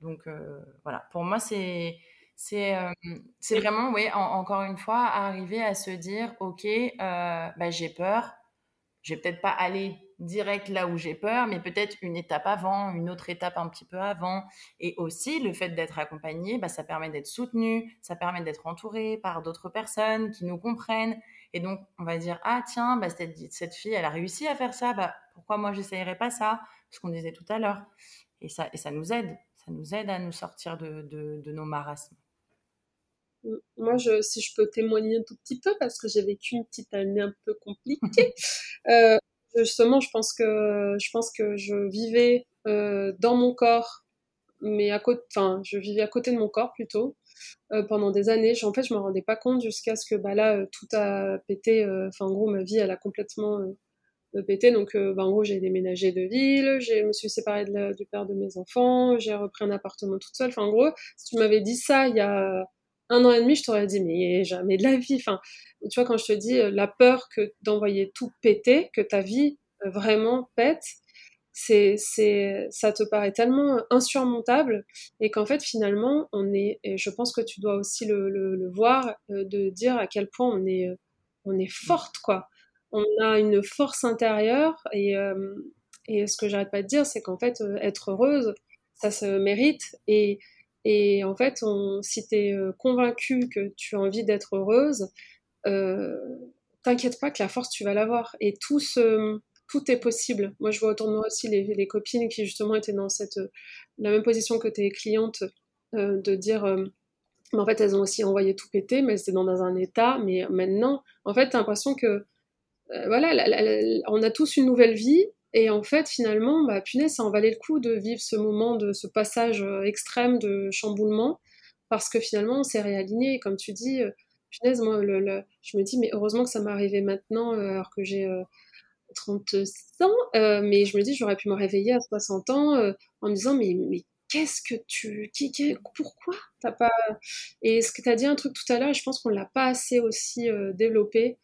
Donc euh, voilà, pour moi, c'est c'est euh, vraiment, oui, encore une fois, arriver à se dire, ok, euh, bah, j'ai peur, je vais peut-être pas aller direct là où j'ai peur, mais peut-être une étape avant, une autre étape un petit peu avant. Et aussi, le fait d'être accompagné, bah, ça permet d'être soutenu, ça permet d'être entouré par d'autres personnes qui nous comprennent et donc, on va dire, ah tiens, bah, cette, cette, fille, elle a réussi à faire ça, bah, pourquoi moi, j'essayerais pas ça? Ce qu'on disait tout à l'heure. Et ça, et ça nous aide. Ça nous aide à nous sortir de, de, nos marasmes. Moi, je, si je peux témoigner un tout petit peu, parce que j'ai vécu une petite année un peu compliquée. euh, justement, je pense que je pense que je vivais euh, dans mon corps, mais à côté, enfin, je vivais à côté de mon corps plutôt. Euh, pendant des années. En fait, je me rendais pas compte jusqu'à ce que bah, là, euh, tout a pété. Euh, enfin, en gros, ma vie, elle a complètement pété. Donc, bah, en gros, j'ai déménagé de ville, je me suis séparée de du père de mes enfants, j'ai repris un appartement toute seule. Enfin, en gros, si tu m'avais dit ça il y a un an et demi, je t'aurais dit, mais jamais de la vie. Enfin, tu vois, quand je te dis la peur que d'envoyer tout péter, que ta vie vraiment pète, c'est, c'est, ça te paraît tellement insurmontable et qu'en fait finalement on est, et je pense que tu dois aussi le, le, voir, euh, de dire à quel point on est, on est forte quoi. On a une force intérieure et, euh, et ce que j'arrête pas de dire, c'est qu'en fait euh, être heureuse, ça se mérite. Et, et en fait, on, si tu es convaincu que tu as envie d'être heureuse, t'inquiète pas que la force, tu vas l'avoir. Et tout, est possible. Moi, je vois autour de moi aussi les, copines qui, justement, étaient dans cette, la même position que tes clientes, de dire mais en fait, elles ont aussi envoyé tout péter, mais elles étaient dans un état. Mais maintenant, en fait, t'as l'impression que, euh, voilà, on a tous une nouvelle vie. Et en fait, finalement, bah, punaise, ça en valait le coup de vivre ce moment, de ce passage euh, extrême de chamboulement, parce que finalement, on s'est réaligné. Comme tu dis, euh, punaise, moi, je me dis, mais heureusement que ça m'est arrivé maintenant, alors que j'ai 30 ans. mais je me dis, j'aurais pu me réveiller à 60 ans en me disant, mais, qu'est-ce que tu. Pourquoi t'as pas. Et ce que tu as dit un truc tout à l'heure, je pense qu'on l'a pas assez aussi euh, développé.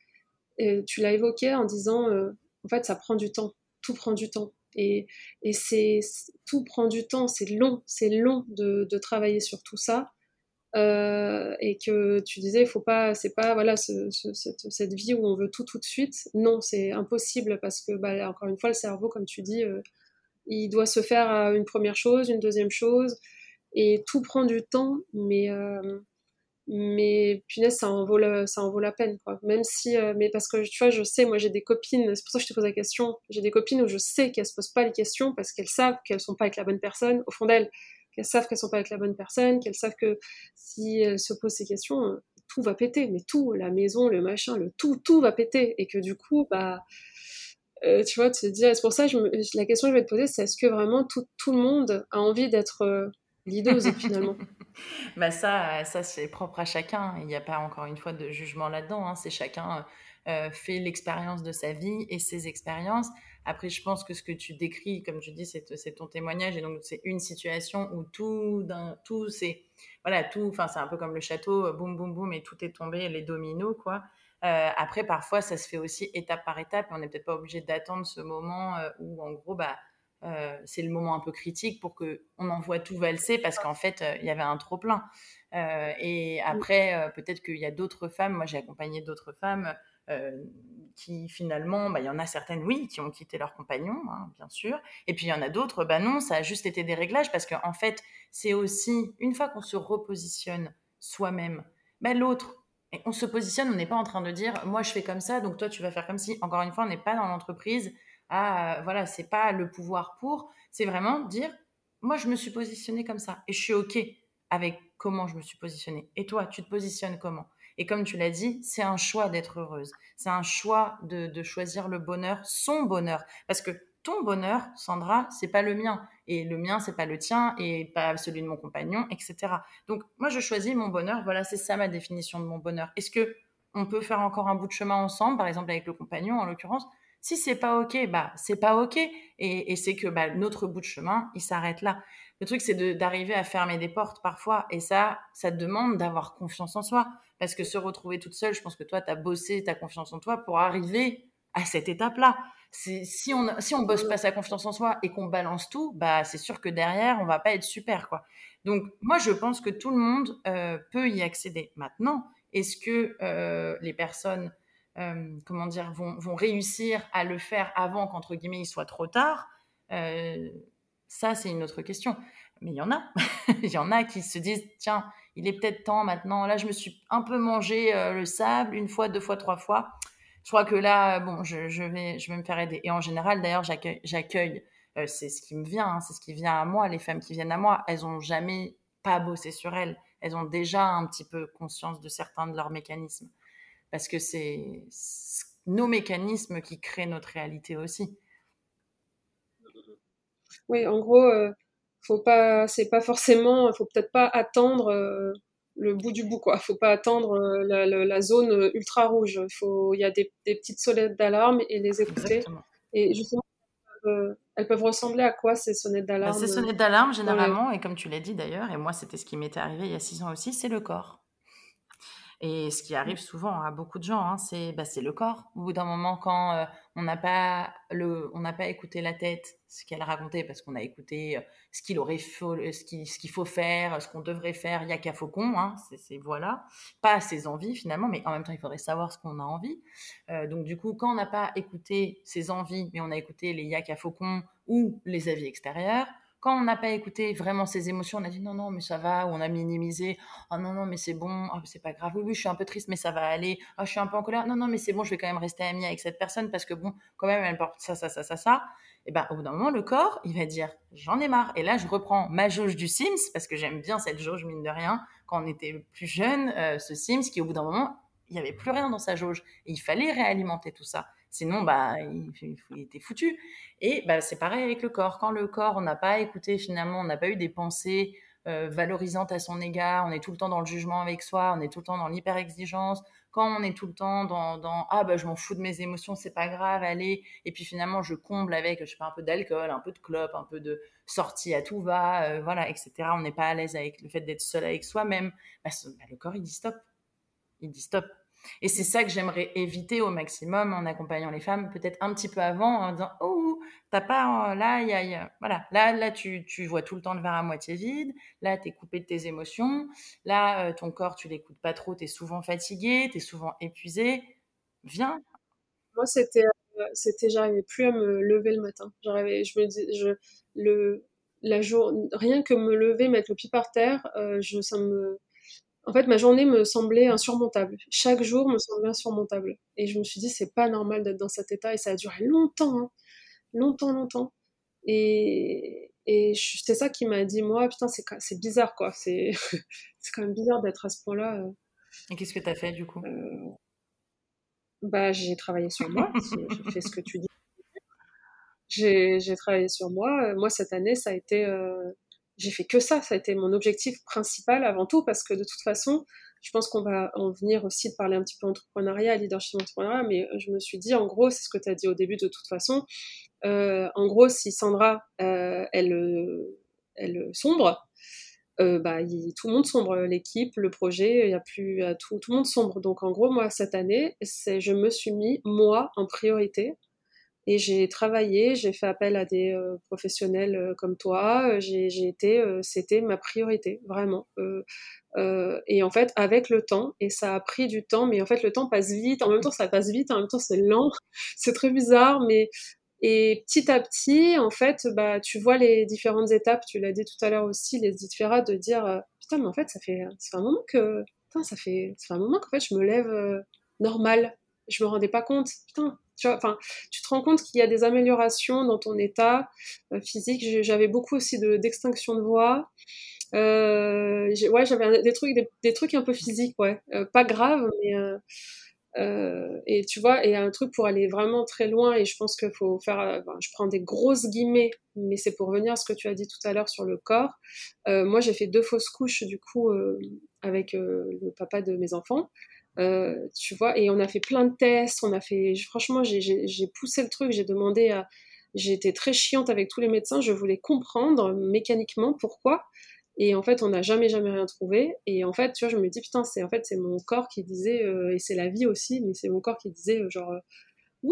tu l'as évoqué en disant, euh, en fait, ça prend du temps. Tout prend du temps. Et, c'est tout prend du temps. C'est long, c'est long de, travailler sur tout ça. Euh, et que tu disais, faut pas, c'est pas voilà ce, cette, vie où on veut tout tout de suite. Non, c'est impossible parce que bah, encore une fois, le cerveau, comme tu dis, il doit se faire une première chose, une deuxième chose, et tout prend du temps, mais, euh, mais punaise, ça en vaut la, ça en vaut la peine, quoi. Même si, euh, mais parce que tu vois, je sais, moi j'ai des copines, c'est pour ça que je te pose la question, j'ai des copines où je sais qu'elles se posent pas les questions parce qu'elles savent qu'elles sont pas avec la bonne personne, au fond d'elles, qu'elles savent qu'elles sont pas avec la bonne personne, qu'elles savent que si elles se posent ces questions, euh, tout va péter, mais tout, la maison, le machin, le tout, tout va péter, et que du coup, bah, euh, tu vois, te dire, c'est pour ça, je la question que je vais te poser, c'est est-ce que vraiment tout, tout, le monde a envie d'être euh, finalement bah ça, ça c'est propre à chacun. Il n'y a pas encore une fois de jugement là-dedans. Hein. C'est chacun euh, fait l'expérience de sa vie et ses expériences. Après, je pense que ce que tu décris, comme tu dis, c'est, ton témoignage et donc c'est une situation où tout, tout, c'est voilà, tout. Enfin, c'est un peu comme le château, boum, boum, boum, et tout est tombé, les dominos, quoi. Euh, après, parfois, ça se fait aussi étape par étape et on n'est peut-être pas obligé d'attendre ce moment euh, où, en gros, bah, euh, c'est le moment un peu critique pour qu'on envoie tout valser parce qu'en fait, il y avait un trop plein. et après, peut-être qu'il y a d'autres femmes, moi j'ai accompagné d'autres femmes qui finalement, bah, il y en a certaines, oui, qui ont quitté leur compagnon, hein, bien sûr. Et puis il y en a d'autres, bah non, ça a juste été des réglages parce qu'en fait, c'est aussi, une fois qu'on se repositionne soi-même, bah, l'autre, on se positionne, on n'est pas en train de dire moi je fais comme ça, donc toi tu vas faire comme si. Encore une fois, on n'est pas dans l'entreprise. Ah, voilà, c'est pas le pouvoir pour. C'est vraiment dire moi je me suis positionné comme ça et je suis ok avec comment je me suis positionnée. Et toi, tu te positionnes comment? Et comme tu l'as dit, c'est un choix d'être heureuse. C'est un choix de, de choisir le bonheur, son bonheur, parce que ton bonheur, Sandra, c'est pas le mien. Et le mien, c'est pas le tien et pas celui de mon compagnon, etc. Donc, moi, je choisis mon bonheur. Voilà, c'est ça ma définition de mon bonheur. Est-ce que on peut faire encore un bout de chemin ensemble, par exemple avec le compagnon, en l'occurrence? Si c'est pas OK, bah, c'est pas OK. Et, c'est que bah, notre bout de chemin, il s'arrête là. Le truc, c'est d'arriver à fermer des portes parfois. Et ça, ça demande d'avoir confiance en soi. Parce que se retrouver toute seule, je pense que toi, tu as bossé ta confiance en toi pour arriver à cette étape-là si on si on bosse pas sa confiance en soi et qu'on balance tout, bah c'est sûr que derrière on va pas être super quoi. Donc moi je pense que tout le monde euh, peut y accéder. Maintenant, est-ce que euh, les personnes euh, comment dire vont, réussir à le faire avant qu'entre guillemets il soit trop tard Ça c'est une autre question. Mais il y en a, il y en a qui se disent tiens il est peut-être temps maintenant. Là je me suis un peu mangé le sable une fois, deux fois, trois fois je crois que là, bon, je, vais, je vais me faire aider. Et en général, d'ailleurs, j'accueille, euh, c'est ce qui me vient, hein, c'est ce qui vient à moi. Les femmes qui viennent à moi, elles ont jamais pas bossé sur elles. Elles ont déjà un petit peu conscience de certains de leurs mécanismes. Parce que c'est nos mécanismes qui créent notre réalité aussi. Oui, en gros, euh, faut pas, c'est pas forcément, faut peut-être pas attendre. Euh, le bout du bout, quoi. Faut pas attendre euh, la, zone euh, ultra rouge. Faut, il y a des, petites sonnettes d'alarme et les écouter. Et justement, elles peuvent, ressembler à quoi ces sonnettes bah, d'alarme Ces sonnettes d'alarme, généralement, et comme tu l'as dit d'ailleurs, et moi c'était ce qui m'était arrivé il y a six ans aussi, c'est le corps. Et ce qui arrive souvent à beaucoup de gens, hein, c'est bah, le corps. Au bout d'un moment, quand euh, on n'a pas, pas écouté la tête, ce qu'elle racontait, parce qu'on a écouté euh, ce qu'il aurait faut, ce qu'il ce qu'il faut faire, ce qu'on devrait faire, il y a qu'à faucon, hein, c'est voilà, pas ses envies finalement, mais en même temps, il faudrait savoir ce qu'on a envie. Euh, donc du coup, quand on n'a pas écouté ses envies, mais on a écouté les yak à faucon ou les avis extérieurs, Quand on n'a pas écouté vraiment ses émotions, on a dit non, non, mais ça va, ou on a minimisé, oh non, non, mais c'est bon, oh, c'est pas grave, oui, oui, je suis un peu triste, mais ça va aller, oh, je suis un peu en colère, non, non, mais c'est bon, je vais quand même rester amie avec cette personne parce que bon, quand même, elle porte ça, ça, ça, ça, ça. Et ben, au bout d'un moment, le corps, il va dire j'en ai marre. Et là, je reprends ma jauge du Sims parce que j'aime bien cette jauge, mine de rien. Quand on était plus jeune, euh, ce Sims qui, au bout d'un moment, il n'y avait plus rien dans sa jauge. Et il fallait réalimenter tout ça. Sinon, bah, il, était foutu. Et bah, c'est pareil avec le corps. Quand le corps, on n'a pas écouté finalement, on n'a pas eu des pensées euh, valorisantes à son égard, on est tout le temps dans le jugement avec soi, on est tout le temps dans l'hyper-exigence. Quand on est tout le temps dans, ah bah je m'en fous de mes émotions, c'est pas grave, allez. Et puis finalement, je comble avec, je pas, un peu d'alcool, un peu de clope, un peu de sortie à tout va, euh, voilà, etc. On n'est pas à l'aise avec le fait d'être seul avec soi-même. Bah, bah, le corps, il dit stop. Il dit stop et c'est ça que j'aimerais éviter au maximum en accompagnant les femmes, peut-être un petit peu avant, en disant Oh, t'as pas. Euh, là, y a, Voilà, là, là tu, tu, vois tout le temps le verre à moitié vide. Là, tu es coupé de tes émotions. Là, euh, ton corps, tu l'écoutes pas trop. Tu es souvent fatigué, tu es souvent épuisé. Viens. Moi, c'était. Euh, c'était j'arrivais plus à me lever le matin. J'arrivais, je me dis, le, la jour, rien que me lever, mettre le pied par terre, je, ça me, en fait, ma journée me semblait insurmontable. Chaque jour me semblait insurmontable. Et je me suis dit, c'est pas normal d'être dans cet état. Et ça a duré longtemps, hein. longtemps, longtemps. Et, et c'est ça qui m'a dit, moi, putain, c'est bizarre, quoi. C'est quand même bizarre d'être à ce point-là. Euh. Et qu'est-ce que tu as fait, du coup? Euh, Bah, j'ai travaillé sur moi. j'ai fait ce que tu dis. J'ai travaillé sur moi. Moi, cette année, ça a été... Euh, j'ai fait que ça, ça a été mon objectif principal avant tout, parce que de toute façon, je pense qu'on va en venir aussi de parler un petit peu entrepreneuriat, leadership entrepreneuriat, mais je me suis dit, en gros, c'est ce que tu as dit au début de toute façon, euh, en gros, si Sandra, euh, elle, elle sombre, euh, bah, tout le monde sombre, l'équipe, le projet, il y a plus tout, tout le monde sombre. Donc en gros, moi, cette année, je me suis mis, moi, en priorité, et j'ai travaillé, j'ai fait appel à des euh, professionnels euh, comme toi. Euh, j'ai, été, c'était ma priorité, vraiment. et en fait, avec le temps, et ça a pris du temps, mais en fait, le temps passe vite. En même temps, ça passe vite, en même temps, c'est lent. c'est très bizarre, mais et petit à petit, en fait, bah, tu vois les différentes étapes. Tu l'as dit tout à l'heure aussi, les différentes de dire putain, mais en fait, ça fait, ça fait un moment que, putain, ça fait, ça fait un moment qu'en fait, je me lève normal. Je me rendais pas compte. Putain, tu vois, enfin, tu te rends compte qu'il y a des améliorations dans ton état euh, physique. J'avais beaucoup aussi d'extinction de, voix. Euh, ouais, j'avais des trucs, des, trucs un peu physiques, ouais, euh, pas graves, mais et tu vois, et un truc pour aller vraiment très loin. Et je pense qu'il faut faire. je prends des grosses guillemets, mais c'est pour revenir à ce que tu as dit tout à l'heure sur le corps. moi, j'ai fait deux fausses couches du coup avec le papa de mes enfants. Euh, tu vois, et on a fait plein de tests, on a fait, franchement, j'ai poussé le truc, j'ai demandé à, j'ai été très chiante avec tous les médecins, je voulais comprendre mécaniquement pourquoi, et en fait, on n'a jamais, jamais rien trouvé. Et en fait, tu vois, je me dis, putain, c'est en fait, c'est mon corps qui disait, euh, et c'est la vie aussi, mais c'est mon corps qui disait, euh, genre,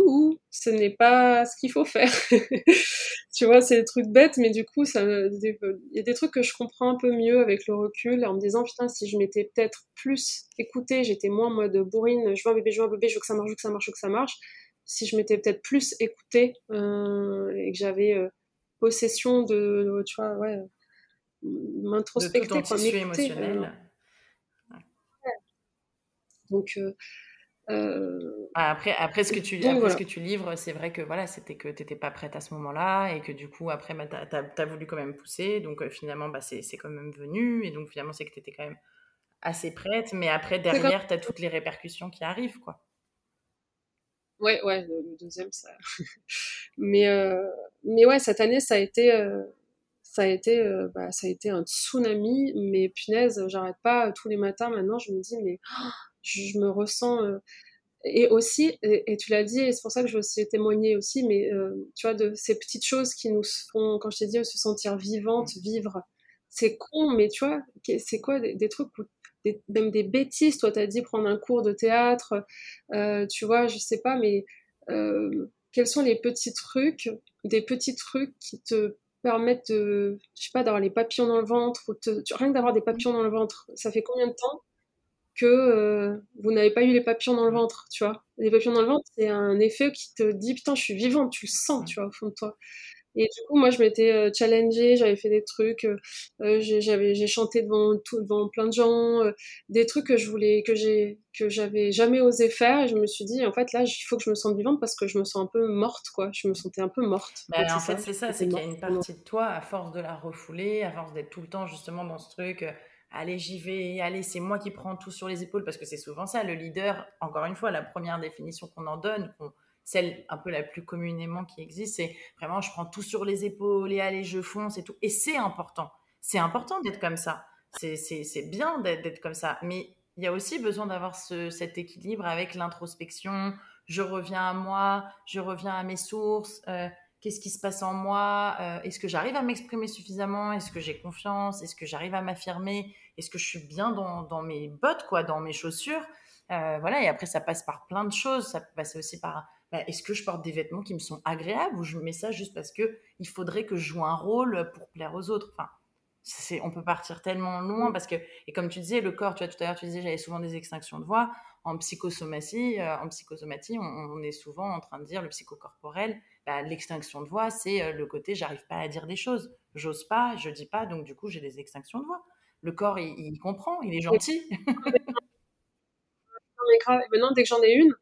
ouh, ce n'est pas ce qu'il faut faire. tu vois, c'est des trucs bêtes, mais du coup, il y a des trucs que je comprends un peu mieux avec le recul, en me disant, putain, si je m'étais peut-être plus écoutée, j'étais moins en mode bourrine, je veux un bébé, je veux un bébé, je veux que ça marche, je veux que ça marche, je veux que ça marche. Si je m'étais peut-être plus écoutée euh, et que j'avais euh, possession de, tu vois, ouais, m'introspecter, quoi, m'écouter. Euh, Donc, euh, ah, après, après, ce que tu, après ce que tu livres, c'est vrai que voilà, c'était que tu n'étais pas prête à ce moment-là et que du coup, après, bah, tu as, voulu quand même pousser. Donc euh, finalement, bah, c'est quand même venu. Et donc finalement, c'est que tu étais quand même assez prête. Mais après, derrière, tu as toutes les répercussions qui arrivent. quoi. Ouais, ouais, le, deuxième, ça. mais, euh, mais ouais, cette année, ça a été. ça a, été, bah, ça a été un tsunami, mais punaise, j'arrête pas tous les matins maintenant, je me dis, mais oh, je, me ressens euh, et aussi, et, tu l'as dit, et c'est pour ça que je veux aussi témoigner aussi, mais euh, tu vois, de ces petites choses qui nous font, quand je t'ai dit, se sentir vivante, vivre, c'est con, mais tu vois, c'est quoi des, trucs, même des bêtises, toi t'as dit prendre un cours de théâtre, euh, tu vois, je sais pas, mais quels sont les petits trucs, des petits trucs qui te permettent de, je sais pas, d'avoir les papillons dans le ventre, ou rien que d'avoir des papillons dans le ventre, ça fait combien de temps que euh, vous n'avez pas eu les papillons dans le ventre, tu vois. Les papillons dans le ventre, c'est un effet qui te dit putain, je suis vivante, tu le sens, tu vois, au fond de toi. Et du coup, moi, je m'étais euh, challengée, j'avais fait des trucs, euh, j'avais, j'ai chanté devant tout, devant plein de gens, des trucs que je voulais, que j'ai, que j'avais jamais osé faire. Et je me suis dit, en fait, là, il faut que je me sente vivante parce que je me sens un peu morte, quoi. Je me sentais un peu morte. Bah, en fait, c'est ça, c'est qu'il y a une partie de toi, à force de la refouler, à force d'être tout le temps justement dans ce truc allez, j'y vais, allez, c'est moi qui prends tout sur les épaules, parce que c'est souvent ça, le leader, encore une fois, la première définition qu'on en donne, celle un peu la plus communément qui existe, c'est vraiment je prends tout sur les épaules et allez, je fonce et tout. Et c'est important. C'est important d'être comme ça. C'est bien d'être comme ça. Mais il y a aussi besoin d'avoir cet équilibre avec l'introspection. Je reviens à moi, je reviens à mes sources. Euh, qu'est-ce qui se passe en moi euh, Est-ce que j'arrive à m'exprimer suffisamment Est-ce que j'ai confiance Est-ce que j'arrive à m'affirmer? Est-ce que je suis bien dans, mes bottes, quoi, dans mes chaussures euh, Voilà. Et après, ça passe par plein de choses. Ça peut passer aussi par bah, est-ce que je porte des vêtements qui me sont agréables ou je mets ça juste parce que il faudrait que je joue un rôle pour plaire aux autres? Enfin on peut partir tellement loin parce que et comme tu disais le corps tu vois tout à l'heure tu disais j'avais souvent des extinctions de voix en psychosomatie euh, en psychosomatie on, est souvent en train de dire le psychocorporel bah, l'extinction de voix c'est euh, le côté j'arrive pas à dire des choses j'ose pas je dis pas donc du coup j'ai des extinctions de voix le corps il, comprend il est gentil maintenant dès que j'en ai une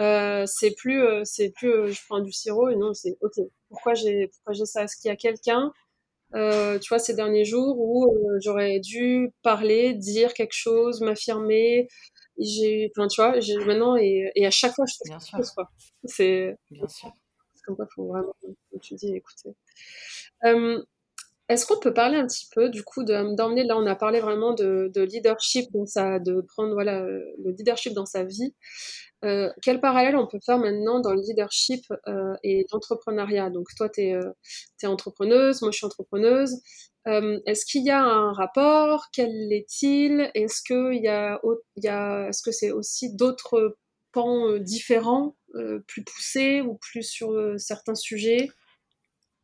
euh, c'est plus, euh, c'est plus, euh, je prends du sirop et non, c'est ok. Pourquoi j'ai, pourquoi j'ai ça? Est-ce qu'il y a quelqu'un, tu vois, ces derniers jours où j'aurais dû parler, dire quelque chose, m'affirmer? J'ai, enfin, tu vois, j'ai maintenant et, et, à chaque fois je fais chose quoi. C'est bien sûr. C'est comme quoi, faut vraiment, comme tu dis, écouter. Est-ce qu'on peut parler un petit peu du coup d'emmener là on a parlé vraiment de, de leadership donc ça de prendre voilà le leadership dans sa vie. Euh, quel parallèle on peut faire maintenant dans le leadership euh, et l'entrepreneuriat? Donc toi, tu es, euh, entrepreneuse, moi je suis entrepreneuse. Euh, est-ce qu'il y a un rapport? Quel est-il? Est-ce qu'il y a, y a est-ce que c'est aussi d'autres pans différents, plus poussés ou plus sur certains sujets?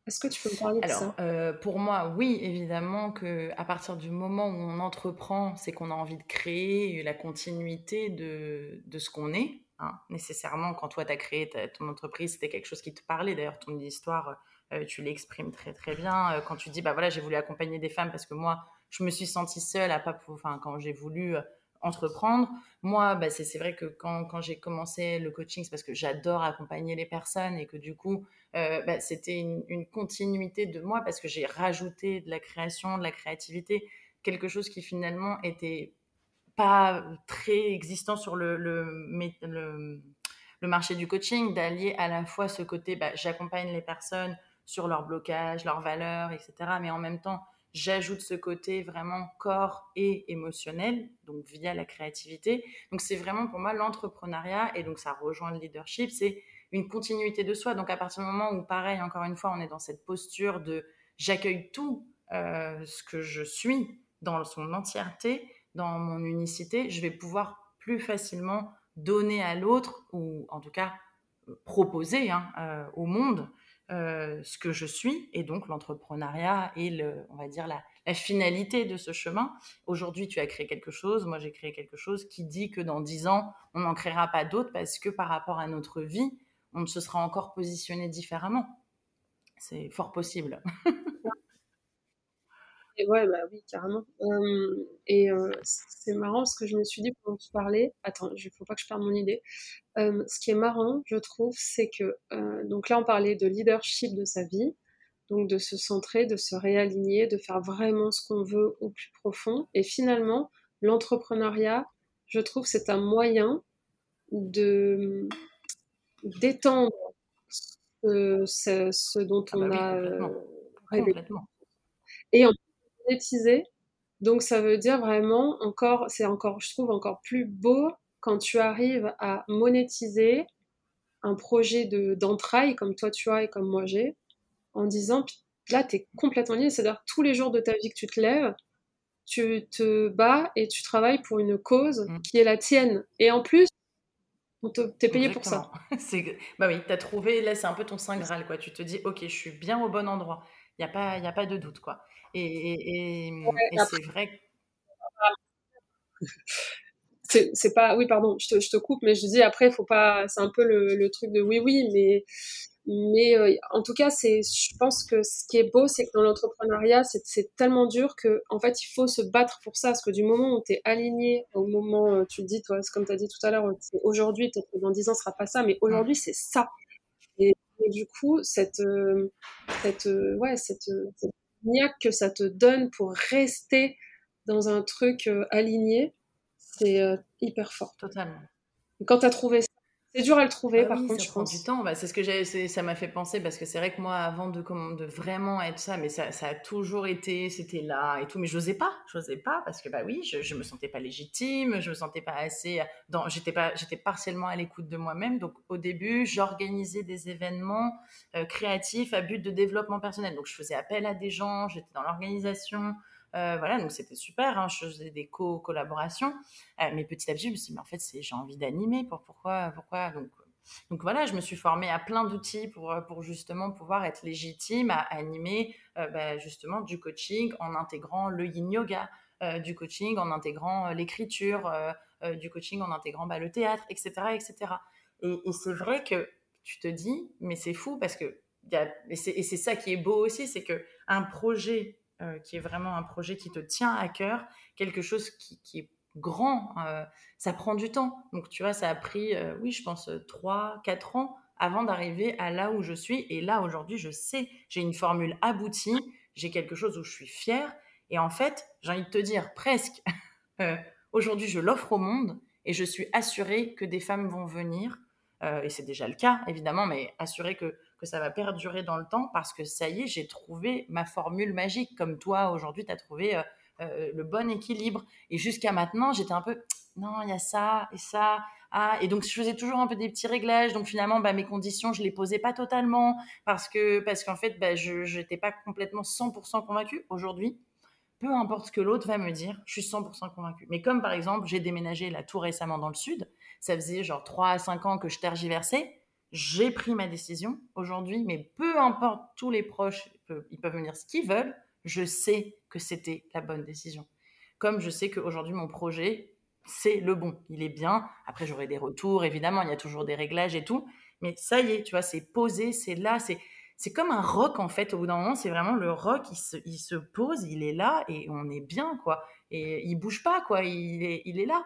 Est-ce que tu peux me parler de ça? Alors, pour moi, oui, évidemment que à partir du moment où on entreprend, c'est qu'on a envie de créer la continuité de, de ce qu'on est. Hein, nécessairement, quand toi, tu as créé ton entreprise, c'était quelque chose qui te parlait. D'ailleurs, ton histoire, euh, tu l'exprimes très, très bien. Euh, quand tu dis, bah voilà, j'ai voulu accompagner des femmes parce que moi, je me suis sentie seule à pas enfin, quand j'ai voulu euh, entreprendre. Moi, bah, c'est vrai que quand, quand j'ai commencé le coaching, c'est parce que j'adore accompagner les personnes et que du coup, bah, c'était une, continuité de moi parce que j'ai rajouté de la création, de la créativité, quelque chose qui finalement était pas très existant sur le, le, le, marché du coaching, d'allier à la fois ce côté, bah, j'accompagne les personnes sur leurs blocages, leurs valeurs, etc. Mais en même temps, j'ajoute ce côté vraiment corps et émotionnel, donc via la créativité. Donc c'est vraiment pour moi l'entrepreneuriat, et donc ça rejoint le leadership, c'est une continuité de soi. Donc à partir du moment où, pareil, encore une fois, on est dans cette posture de j'accueille tout euh, ce que je suis dans son entièreté, dans mon unicité, je vais pouvoir plus facilement donner à l'autre, ou en tout cas proposer hein, euh, au monde euh, ce que je suis, et donc l'entrepreneuriat est, le, on va dire, la, finalité de ce chemin. Aujourd'hui, tu as créé quelque chose, moi j'ai créé quelque chose qui dit que dans dix ans, on n'en créera pas d'autres parce que par rapport à notre vie, on se sera encore positionné différemment. C'est fort possible. Et ouais, bah oui, carrément. et c'est marrant parce que je me suis dit pendant que tu parlais, attends, il faut pas que je perde mon idée. ce qui est marrant, je trouve, c'est que donc là on parlait de leadership de sa vie, donc de se centrer, de se réaligner, de faire vraiment ce qu'on veut au plus profond. Et finalement, l'entrepreneuriat, je trouve, c'est un moyen de d'étendre ce, ce, dont ah on bah a rêvé. Et en monétiser. Donc ça veut dire vraiment encore, c'est encore, je trouve encore plus beau quand tu arrives à monétiser un projet de d'entrailles comme toi tu as et comme moi j'ai, en disant là tu es complètement lié, c'est-à-dire tous les jours de ta vie que tu te lèves, tu te bats et tu travailles pour une cause mmh. qui est la tienne. Et en plus, on t'es payé pour ça. bah oui, tu as trouvé, là c'est un peu ton saint graal, quoi. Tu te dis, ok, je suis bien au bon endroit. Il n'y a, pas, y a pas de doute, quoi. Et, c'est vrai. C'est pas. Oui, pardon, je te, je te, coupe, mais je dis après, faut pas. C'est un peu le, le, truc de oui, oui, mais mais euh, en tout cas, c'est, je pense que ce qui est beau, c'est que dans l'entrepreneuriat, c'est tellement dur que, en fait, il faut se battre pour ça. Parce que du moment où tu es aligné, au moment, euh, tu le dis, toi, comme tu as dit tout à l'heure, aujourd'hui, peut-être que dans 10 ans, ce sera pas ça, mais aujourd'hui, c'est ça. Et, du coup, cette, euh, cette, ouais, cette, cette niaque que ça te donne pour rester dans un truc aligné, c'est hyper fort. Totalement. Et quand tu as trouvé ça, c'est dur à le trouver, ah par contre, je prend du temps. Bah, c'est ce que j'ai, ça m'a fait penser parce que c'est vrai que moi, avant de, de vraiment être ça, mais ça, ça a toujours été, c'était là et tout, mais j'osais pas, j'osais pas parce que bah oui, je, je me sentais pas légitime, je me sentais pas assez, dans, j'étais pas, j'étais partiellement à l'écoute de moi-même. Donc au début, j'organisais des événements euh, créatifs à but de développement personnel. Donc je faisais appel à des gens, j'étais dans l'organisation. Euh, voilà, donc c'était super. Hein, je faisais des co-collaborations. Euh, mais petit à petit, je me suis dit, mais en fait, j'ai envie d'animer. Pour, pourquoi, pourquoi donc, donc voilà, je me suis formée à plein d'outils pour, pour justement pouvoir être légitime à animer bah, justement du coaching en intégrant le yin yoga, euh, du coaching en intégrant l'écriture, du coaching en intégrant bah, le théâtre, etc. etc. Et, c'est vrai que tu te dis, mais c'est fou parce que, a, et c'est ça qui est beau aussi, c'est que un projet euh, qui est vraiment un projet qui te tient à cœur, quelque chose qui, est grand, euh, ça prend du temps. Donc, tu vois, ça a pris, euh, oui, je pense, 3, 4 ans avant d'arriver à là où je suis. Et là, aujourd'hui, je sais, j'ai une formule aboutie, j'ai quelque chose où je suis fière. Et en fait, j'ai envie de te dire presque, aujourd'hui, je l'offre au monde et je suis assurée que des femmes vont venir. et c'est déjà le cas, évidemment, mais assurée que que ça va perdurer dans le temps parce que ça y est, j'ai trouvé ma formule magique, comme toi aujourd'hui, tu as trouvé euh, euh, le bon équilibre. Et jusqu'à maintenant, j'étais un peu, non, il y a ça et ça. Ah, et donc je faisais toujours un peu des petits réglages. Donc finalement, bah, mes conditions, je les posais pas totalement parce que parce qu'en fait, bah, je n'étais pas complètement 100% convaincue. Aujourd'hui, peu importe ce que l'autre va me dire, je suis 100% convaincue. Mais comme par exemple, j'ai déménagé là tout récemment dans le sud, ça faisait genre 3 à 5 ans que je tergiversais j'ai pris ma décision aujourd'hui, mais peu importe tous les proches, ils peuvent, venir ce qu'ils veulent, je sais que c'était la bonne décision. Comme je sais qu'aujourd'hui, mon projet, c'est le bon, il est bien. Après, j'aurai des retours, évidemment, il y a toujours des réglages et tout, mais ça y est, tu vois, c'est posé, c'est là, c'est c'est comme un rock en fait. Au bout d'un moment, c'est vraiment le rock, il se, il se, pose, il est là et on est bien quoi. Et il bouge pas quoi, il est, il est là.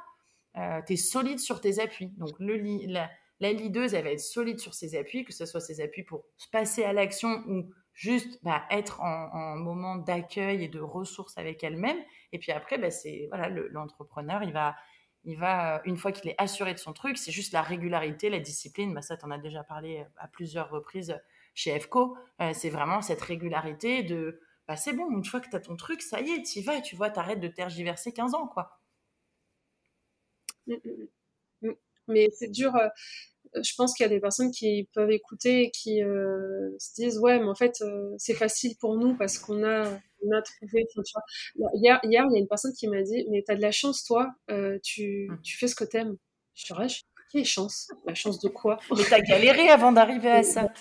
Euh, tu es solide sur tes appuis. Donc le, la, la leaduse, elle va être solide sur ses appuis, que ce soit ses appuis pour passer à l'action ou juste bah, être en, moment d'accueil et de ressources avec elle-même. Et puis après, bah, c'est voilà, l'entrepreneur, il va, il va une fois qu'il est assuré de son truc, c'est juste la régularité, la discipline. Bah, ça, tu en as déjà parlé à plusieurs reprises chez EFCO. Euh, c'est vraiment cette régularité de bah, c'est bon, une fois que tu as ton truc, ça y est, tu y vas, tu vois, t'arrêtes de tergiverser 15 ans, quoi. Mais c'est dur. Euh, je pense qu'il y a des personnes qui peuvent écouter et qui euh, se disent ouais mais en fait euh, c'est facile pour nous parce qu'on a on a trouvé hier hier il y a une personne qui m'a dit mais t'as de la chance toi euh, tu, mmh. tu fais ce que t'aimes. Je suis je quelle chance? La chance de quoi? Mais t'as galéré avant d'arriver à ça.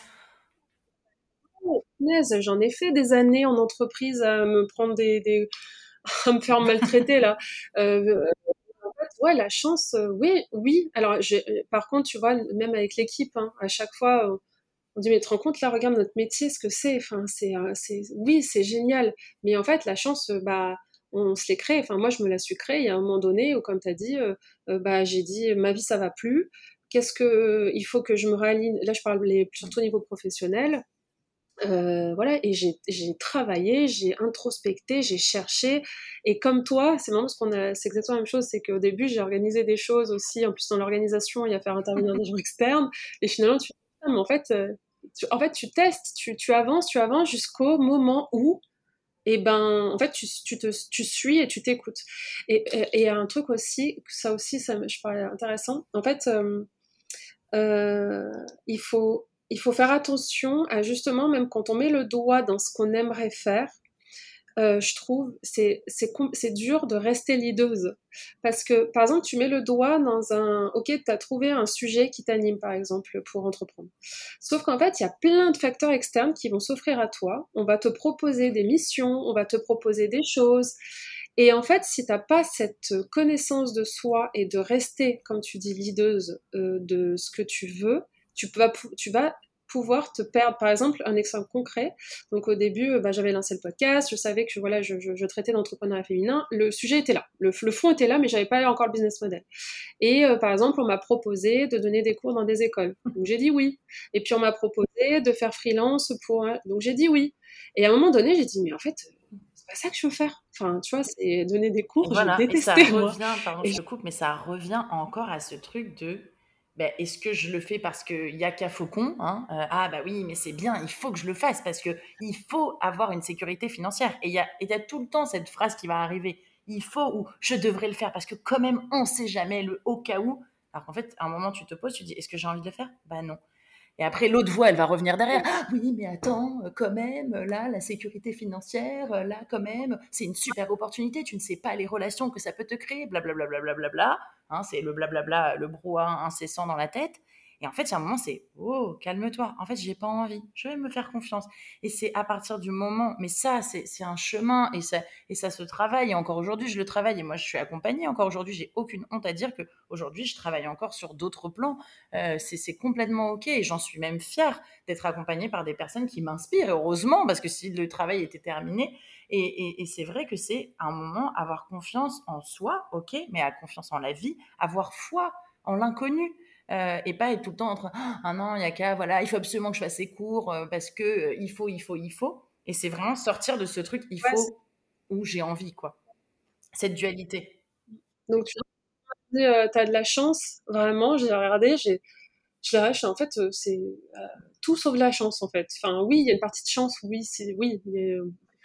J'en ai fait des années en entreprise à me prendre des, des... à me faire maltraiter là ouais, la chance, euh, oui, oui. Alors, euh, par contre, tu vois, même avec l'équipe, hein, à chaque fois, euh, on dit, mais te rends compte, là, regarde notre métier, ce que c'est. Enfin, c'est, c'est, oui, c'est génial. Mais en fait, la chance, bah, on se l'est créée. Enfin, moi, je me la suis créée. Il y a un moment donné où, comme tu as dit, bah, j'ai dit, ma vie, ça va plus. Qu'est-ce que, il faut que je me réaligne? Là, je parle surtout au niveau professionnel. Euh, voilà, et j'ai travaillé, j'ai introspecté, j'ai cherché. Et comme toi, c'est marrant parce qu'on a, c'est exactement la même chose, c'est qu'au début, j'ai organisé des choses aussi. En plus, dans l'organisation, il y a faire intervenir des gens externes. Et finalement, tu, mais en fait, euh, tu, en fait, tu testes, tu, tu avances, tu avances jusqu'au moment où, et eh ben, en fait, tu, tu, te, tu suis et tu t'écoutes. Et, et, et, un truc aussi, ça aussi, ça, je parlais intéressant. En fait, euh, il faut il faut faire attention à justement, même quand on met le doigt dans ce qu'on aimerait faire, euh, je trouve, c'est, dur de rester leaduse. Parce que, par exemple, tu mets le doigt dans un... Ok, tu as trouvé un sujet qui t'anime, par exemple, pour entreprendre. Sauf qu'en fait, il y a plein de facteurs externes qui vont s'offrir à toi. On va te proposer des missions, on va te proposer des choses. Et en fait, si t'as pas cette connaissance de soi et de rester, comme tu dis, leaduse euh, de ce que tu veux, tu vas, tu vas pouvoir te perdre. Par exemple, un exemple concret. Donc au début, bah, j'avais lancé le podcast, je savais que voilà, je, je, traitais l'entrepreneuriat féminin. Le sujet était là, le, le fond était là, mais j'avais pas encore le business model. Et euh, par exemple, on m'a proposé de donner des cours dans des écoles. Donc j'ai dit oui. Et puis on m'a proposé de faire freelance pour. Donc j'ai dit oui. Et à un moment donné, j'ai dit mais en fait, c'est pas ça que je veux faire. Enfin, tu vois, c'est donner des cours. Voilà. J'ai détesté, et ça revient, pardon, je te coupe, mais ça revient encore à ce truc de ben, est-ce que je le fais parce qu'il y a qu'à faucon hein euh, Ah bah oui, mais c'est bien, il faut que je le fasse parce que il faut avoir une sécurité financière. Et il y a, tout le temps cette phrase qui va arriver. Il faut ou je devrais le faire parce que quand même on sait jamais le au cas où. Alors qu'en fait, à un moment tu te poses, tu dis est-ce que j'ai envie de le faire? Bah non. Et après, l'autre voix, elle va revenir derrière. Ah, oui, mais attends, euh, quand même, là, la sécurité financière, euh, là, quand même, c'est une super opportunité. Tu ne sais pas les relations que ça peut te créer, blablabla. Bla, bla, bla, bla, hein, c'est le blablabla, le brouhaha incessant dans la tête. Et en fait, a un moment, c'est oh, calme-toi. En fait, j'ai pas envie. Je vais me faire confiance. Et c'est à partir du moment, mais ça, c'est un chemin et ça, et ça se travaille. Et encore aujourd'hui, je le travaille. Et moi, je suis accompagnée. Encore aujourd'hui, j'ai aucune honte à dire que aujourd'hui, je travaille encore sur d'autres plans. Euh, c'est complètement ok. Et j'en suis même fière d'être accompagnée par des personnes qui m'inspirent. Heureusement, parce que si le travail était terminé, et, et, et c'est vrai que c'est un moment avoir confiance en soi, ok, mais à confiance en la vie, avoir foi en l'inconnu. Euh, et pas être tout le temps en train ah non il y a qu'à voilà il faut absolument que je fasse ces cours euh, parce que euh, il faut il faut il faut. Et c'est vraiment sortir de ce truc il faut où j'ai envie quoi. Cette dualité. Donc tu as de la chance vraiment j'ai regardé j'ai je dirais en fait c'est tout sauf la chance en fait. Enfin oui il y a une partie de chance oui c'est oui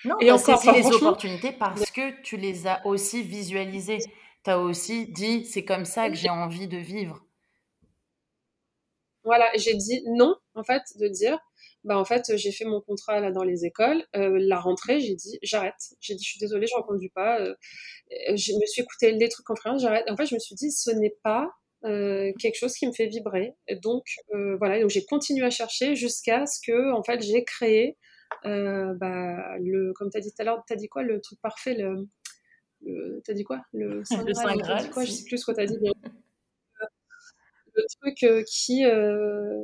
non, et encore c'est les opportunités parce que tu les as aussi visualisées tu as aussi dit c'est comme ça que j'ai envie de vivre voilà, j'ai dit non, en fait, de dire, bah en fait, j'ai fait mon contrat là dans les écoles. Euh, la rentrée, j'ai dit j'arrête. J'ai dit je suis désolée, je ne pas. Euh, je me suis écouté les trucs en France, j'arrête. En fait, je me suis dit ce n'est pas euh, quelque chose qui me fait vibrer. Donc voilà, donc j'ai continué à chercher jusqu'à ce que en fait j'ai créé bah, le, comme tu as dit tout à l'heure, tu as dit quoi, le truc parfait, le, le t'as dit quoi, le Saint Graal, quoi, je sais plus ce que tu as dit le truc euh, qui euh,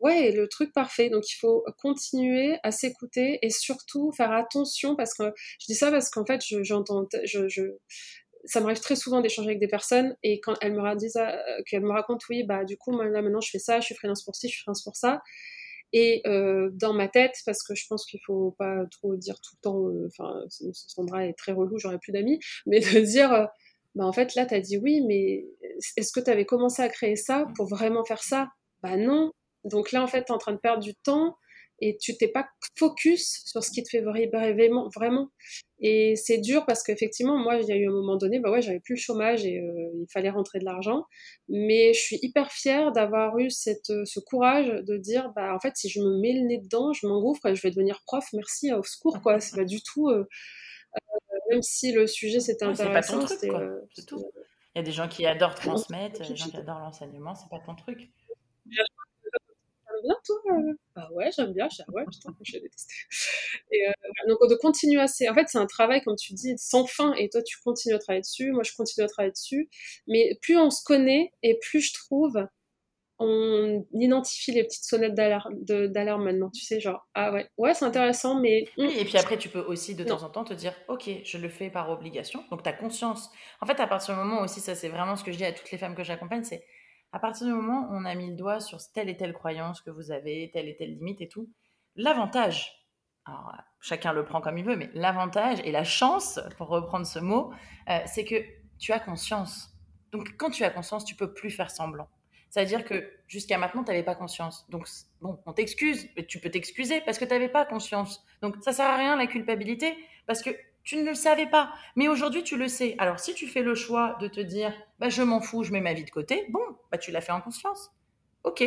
ouais, le truc parfait. Donc il faut continuer à s'écouter et surtout faire attention parce que je dis ça parce qu'en fait, j'entends, je, je, ça m'arrive très souvent d'échanger avec des personnes et quand elles me disent euh, qu'elles me racontent, oui, bah du coup, moi, là maintenant, je fais ça, je suis freelance pour ci, je suis freelance pour ça. Et euh, dans ma tête, parce que je pense qu'il faut pas trop dire tout le temps, enfin, Sandra est très relou, j'aurais plus d'amis, mais de dire, bah en fait là tu as dit oui mais est-ce que tu avais commencé à créer ça pour vraiment faire ça? Bah non. Donc là en fait tu es en train de perdre du temps et tu t'es pas focus sur ce qui te fait vraiment vraiment et c'est dur parce qu'effectivement moi il y a eu un moment donné bah ouais j'avais plus le chômage et euh, il fallait rentrer de l'argent mais je suis hyper fière d'avoir eu cette ce courage de dire bah en fait si je me mets le nez dedans je m'engouffre et je vais devenir prof merci au secours quoi c'est pas du tout euh, même si le sujet c'était intéressant. C'est pas ton truc, C'est tout. Il y a des gens qui adorent transmettre, des gens qui adorent l'enseignement, c'est pas ton truc. Bien toi Bah ouais, j'aime bien. Ouais, putain, je détesté. Et euh, donc de continuer à... En fait, c'est un travail, comme tu dis, sans fin. Et toi, tu continues à travailler dessus. Moi, je continue à travailler dessus. Mais plus on se connaît et plus je trouve on identifie les petites sonnettes d'alarme maintenant. Tu sais, genre, ah ouais, ouais, c'est intéressant, mais. et puis après, tu peux aussi de temps en temps te dire, ok, je le fais par obligation. Donc, tu as conscience. En fait, à partir du moment aussi, ça, c'est vraiment ce que je dis à toutes les femmes que j'accompagne, c'est à partir du moment où on a mis le doigt sur telle et telle croyance que vous avez, telle et telle limite et tout, l'avantage, alors chacun le prend comme il veut, mais l'avantage et la chance, pour reprendre ce mot, euh, c'est que tu as conscience. Donc, quand tu as conscience, tu peux plus faire semblant. C'est-à-dire que jusqu'à maintenant, tu n'avais pas conscience. Donc, bon, on t'excuse, mais tu peux t'excuser parce que tu n'avais pas conscience. Donc, ça sert à rien la culpabilité parce que tu ne le savais pas. Mais aujourd'hui, tu le sais. Alors, si tu fais le choix de te dire, bah, je m'en fous, je mets ma vie de côté, bon, bah, tu l'as fait en conscience. Ok.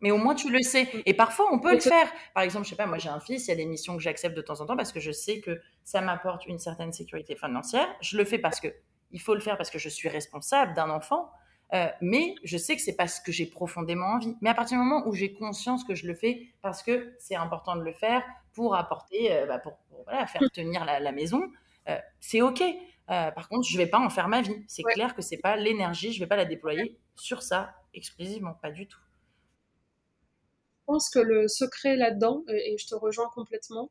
Mais au moins, tu le sais. Et parfois, on peut le faire. Par exemple, je sais pas, moi, j'ai un fils, il y a des missions que j'accepte de temps en temps parce que je sais que ça m'apporte une certaine sécurité financière. Je le fais parce que il faut le faire parce que je suis responsable d'un enfant. Euh, mais je sais que c'est pas ce que j'ai profondément envie. Mais à partir du moment où j'ai conscience que je le fais parce que c'est important de le faire pour apporter, euh, bah, pour, voilà, faire mmh. tenir la, maison, euh, c'est ok. par contre, je vais pas en faire ma vie. C'est clair que c'est pas l'énergie, je vais pas la déployer sur ça exclusivement, pas du tout. pense que le secret là-dedans, et je te rejoins complètement,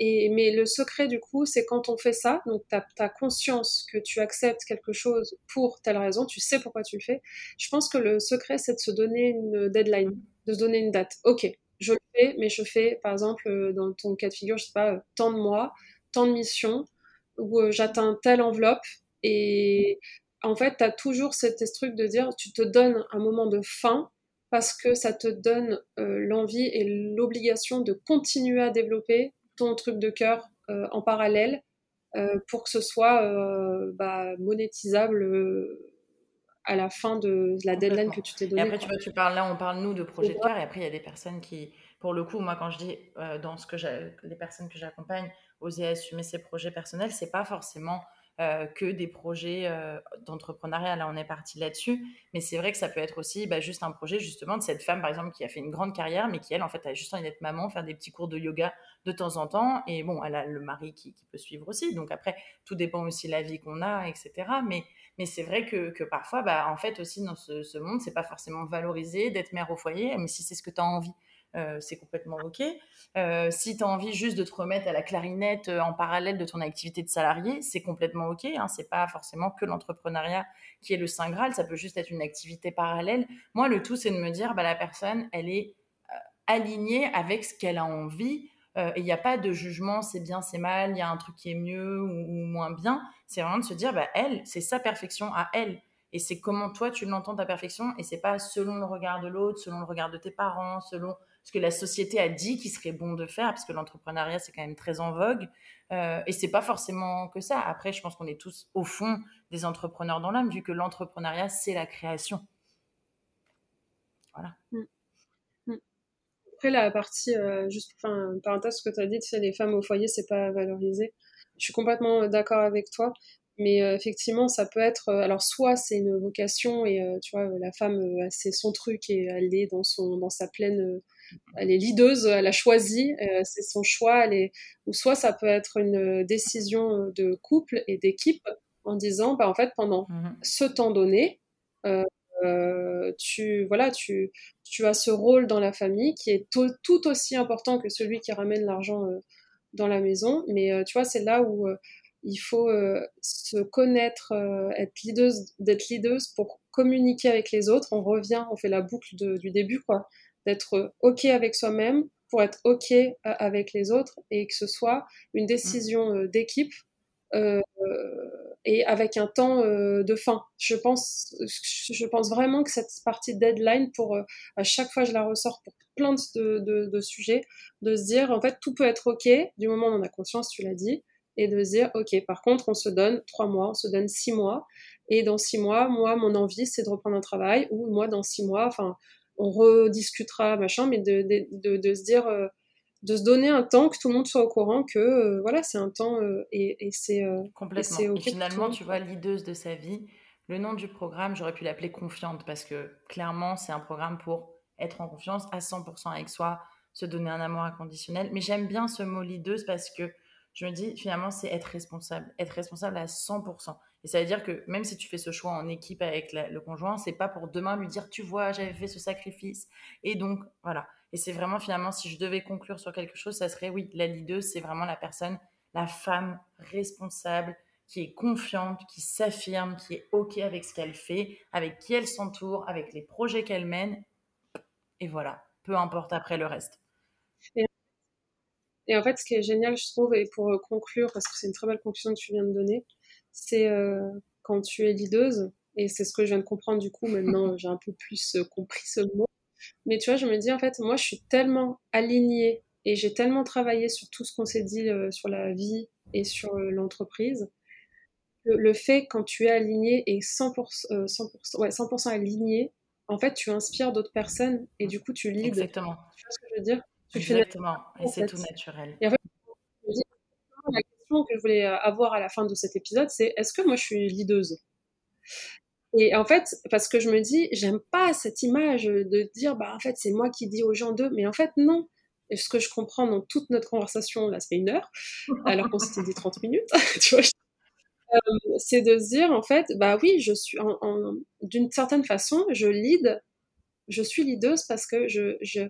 mais le secret, du coup, c'est quand on fait ça, donc tu as, conscience que tu acceptes quelque chose pour telle raison, tu sais pourquoi tu le fais. Je pense que le secret, c'est de se donner une deadline, de se donner une date. Ok, je le fais, mais je fais, par exemple, euh, dans ton cas de figure, je sais pas, euh, tant de mois, tant de missions, où euh, j'atteins telle enveloppe, et en fait, tu as toujours cet truc de dire, tu te donnes un moment de fin, parce que ça te donne l'envie et l'obligation de continuer à développer ton truc de cœur euh, en parallèle euh, pour que ce soit euh, bah, monétisable à la fin de la deadline que tu t'es donnée. Et après, tu, vois, tu parles là, on parle nous de projet de cœur, et après, il y a des personnes qui, pour le coup, moi, quand je dis dans ce que les personnes que j'accompagne, oser assumer ses projets personnels, c'est pas forcément euh, que des projets euh, d'entrepreneuriat. Là, on est parti là-dessus. Mais c'est vrai que ça peut être aussi bah, juste un projet, justement, de cette femme, par exemple, qui a fait une grande carrière, mais qui, elle, en fait, a juste envie d'être maman, faire des petits cours de yoga de temps en temps. Et bon, elle a le mari qui, peut suivre aussi. Donc après, tout dépend aussi de la vie qu'on a, etc. Mais, mais c'est vrai que, parfois, bah, en fait, aussi, dans ce, ce monde, c'est pas forcément valorisé d'être mère au foyer, mais si c'est ce que tu as envie. Euh, c'est complètement OK. Euh, si tu as envie juste de te remettre à la clarinette euh, en parallèle de ton activité de salarié, c'est complètement OK. Hein. C'est pas forcément que l'entrepreneuriat qui est le Saint Graal, ça peut juste être une activité parallèle. Moi, le tout, c'est de me dire, bah, la personne, elle est alignée avec ce qu'elle a envie. et il n'y a pas de jugement, c'est bien, c'est mal, il y a un truc qui est mieux ou, moins bien. C'est vraiment de se dire, bah, elle, c'est sa perfection à elle. Et c'est comment toi, tu l'entends, ta perfection. Et c'est pas selon le regard de l'autre, selon le regard de tes parents, selon ce que la société a dit qu'il serait bon de faire, parce que l'entrepreneuriat, c'est quand même très en vogue. Euh, et c'est pas forcément que ça. Après, je pense qu'on est tous, au fond, des entrepreneurs dans l'âme, vu que l'entrepreneuriat, c'est la création. Voilà. Mm. Mm. Après, la partie, euh, juste pour faire parenthèse, ce que tu as dit, tu sais, les femmes au foyer, c'est pas valorisé. Je suis complètement d'accord avec toi. Mais euh, effectivement, ça peut être. Euh, alors, soit c'est une vocation et tu vois, la femme, c'est son truc et elle est dans, son, dans sa pleine elle est leaduse, elle a choisi, euh, c'est son choix, elle est, ou soit ça peut être une décision de couple et d'équipe en disant, bah, en fait, pendant mmh ce temps donné, euh, euh, tu, voilà, tu, tu as ce rôle dans la famille qui est tout aussi important que celui qui ramène l'argent dans la maison. Mais tu vois, c'est là où il faut se connaître, être leaduse, d'être leaduse pour communiquer avec les autres. On revient, on fait la boucle du début, quoi d'être OK avec soi-même pour être OK euh, avec les autres et que ce soit une décision euh, d'équipe euh, et avec un temps de fin. Je pense, je pense vraiment que cette partie deadline, pour à chaque fois je la ressors pour plein de, de, de, sujets, de se dire en fait tout peut être ok du moment où on a conscience, tu l'as dit, et de se dire ok par contre on se donne trois mois, on se donne six mois, et dans six mois, moi mon envie c'est de reprendre un travail, ou moi dans six mois, enfin on rediscutera, machin, mais de, se dire, euh, de se donner un temps, que tout le monde soit au courant que euh, voilà, c'est un temps euh, et, c'est. Complètement. Et, finalement, tu vois, l'ideuse de sa vie, le nom du programme, j'aurais pu l'appeler Confiante parce que clairement, c'est un programme pour être en confiance à 100% avec soi, se donner un amour inconditionnel. Mais j'aime bien ce mot leaduse parce que je me dis finalement, c'est être responsable, être responsable à 100%. Et ça veut dire que même si tu fais ce choix en équipe avec le conjoint, c'est pas pour demain lui dire tu vois, j'avais fait ce sacrifice. Et donc, voilà. Et c'est vraiment finalement, si je devais conclure sur quelque chose, ça serait oui, la leader, c'est vraiment la personne, la femme responsable, qui est confiante, qui s'affirme, qui est OK avec ce qu'elle fait, avec qui elle s'entoure, avec les projets qu'elle mène. Et voilà, peu importe après le reste. En fait, ce qui est génial, je trouve, et pour conclure, parce que c'est une très belle conclusion que tu viens de donner, c'est euh, quand tu es leaduse, et c'est ce que je viens de comprendre du coup, maintenant j'ai un peu plus euh, compris ce mot. Mais tu vois, je me dis en fait, moi je suis tellement alignée et j'ai tellement travaillé sur tout ce qu'on s'est dit euh, sur la vie et sur l'entreprise. Le, le, fait quand tu es aligné et 100%, 100%, ouais, 100 aligné, en fait tu inspires d'autres personnes et du coup tu leads. Exactement. Tu vois ce que je veux dire? Exactement, et c'est tout naturel. Et en fait, que je voulais euh, avoir à la fin de cet épisode, c'est est-ce que moi je suis leaduse? Et en fait, parce que je me dis, j'aime pas cette image de dire, bah en fait c'est moi qui dis aux gens d'eux, mais en fait non. Et ce que je comprends dans toute notre conversation, là c'est une heure, alors qu'on s'était dit 30 minutes, tu vois, euh, c'est de se dire en fait, bah oui, je suis d'une certaine façon, je lead, je suis leaduse parce que je, je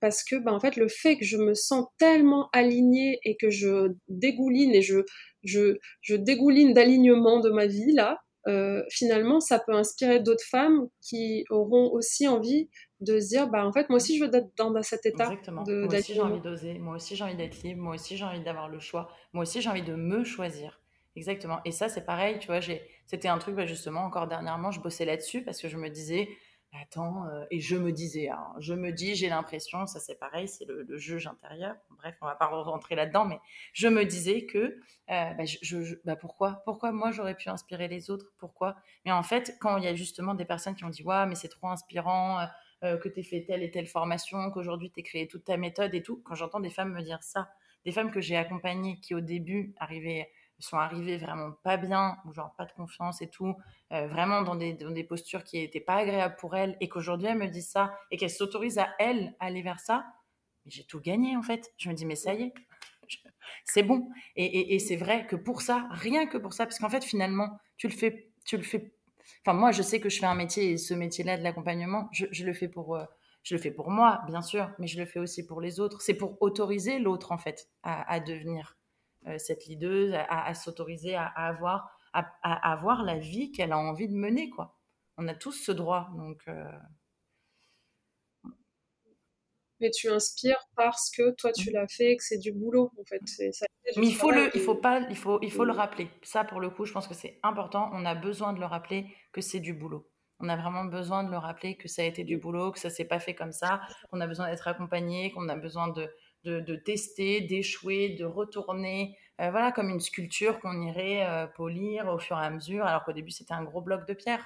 parce que bah, en fait le fait que je me sens tellement alignée et que je dégouline et je je, je dégouline d'alignement de ma vie là euh, finalement ça peut inspirer d'autres femmes qui auront aussi envie de se dire bah en fait moi aussi je veux être dans, cet état Exactement. moi aussi j'ai envie d'oser. Moi aussi j'ai envie d'être libre. Moi aussi j'ai envie d'avoir le choix. Moi aussi j'ai envie de me choisir. Exactement. Et ça c'est pareil tu vois j'ai c'était un truc bah, justement encore dernièrement je bossais là-dessus parce que je me disais attends, euh, et je me disais, hein, je me dis, j'ai l'impression, ça c'est pareil, c'est le, juge intérieur. Bref, on va pas rentrer là-dedans, mais je me disais que, euh, bah, je, bah, pourquoi, pourquoi moi j'aurais pu inspirer les autres, pourquoi? Mais en fait, quand il y a justement des personnes qui ont dit, ouais, mais c'est trop inspirant. Euh, que tu fait telle et telle formation, qu'aujourd'hui tu créé toute ta méthode et tout. Quand j'entends des femmes me dire ça, des femmes que j'ai accompagnées qui au début arrivaient sont arrivés vraiment pas bien, ou genre pas de confiance et tout, euh, vraiment dans des, dans des postures qui n'étaient pas agréables pour elles, et qu'aujourd'hui elles me disent ça, et qu'elles s'autorisent à elles à aller vers ça, j'ai tout gagné en fait. Je me dis, mais ça y est, c'est bon. Et, et, c'est vrai que pour ça, rien que pour ça, parce qu'en fait finalement, tu le fais, tu le fais. Enfin, moi, je sais que je fais un métier, et ce métier-là de l'accompagnement, je, le fais pour. Euh, je le fais pour moi, bien sûr, mais je le fais aussi pour les autres. C'est pour autoriser l'autre, en fait, à, devenir cette leaduse, à, s'autoriser à, avoir, à, avoir la vie qu'elle a envie de mener. Quoi. On a tous ce droit. Donc, euh, mais tu inspires parce que toi tu l'as fait et que c'est du boulot en fait. mais il faut le, il faut pas, il faut, il faut le rappeler. Ça pour le coup, je pense que c'est important. On a besoin de le rappeler que c'est du boulot. On a vraiment besoin de le rappeler que ça a été du boulot, que ça s'est pas fait comme ça, qu'on a besoin d'être accompagné, qu'on a besoin de, de, tester, d'échouer, de retourner, euh, voilà, comme une sculpture qu'on irait euh, polir au fur et à mesure, alors qu'au début c'était un gros bloc de pierre.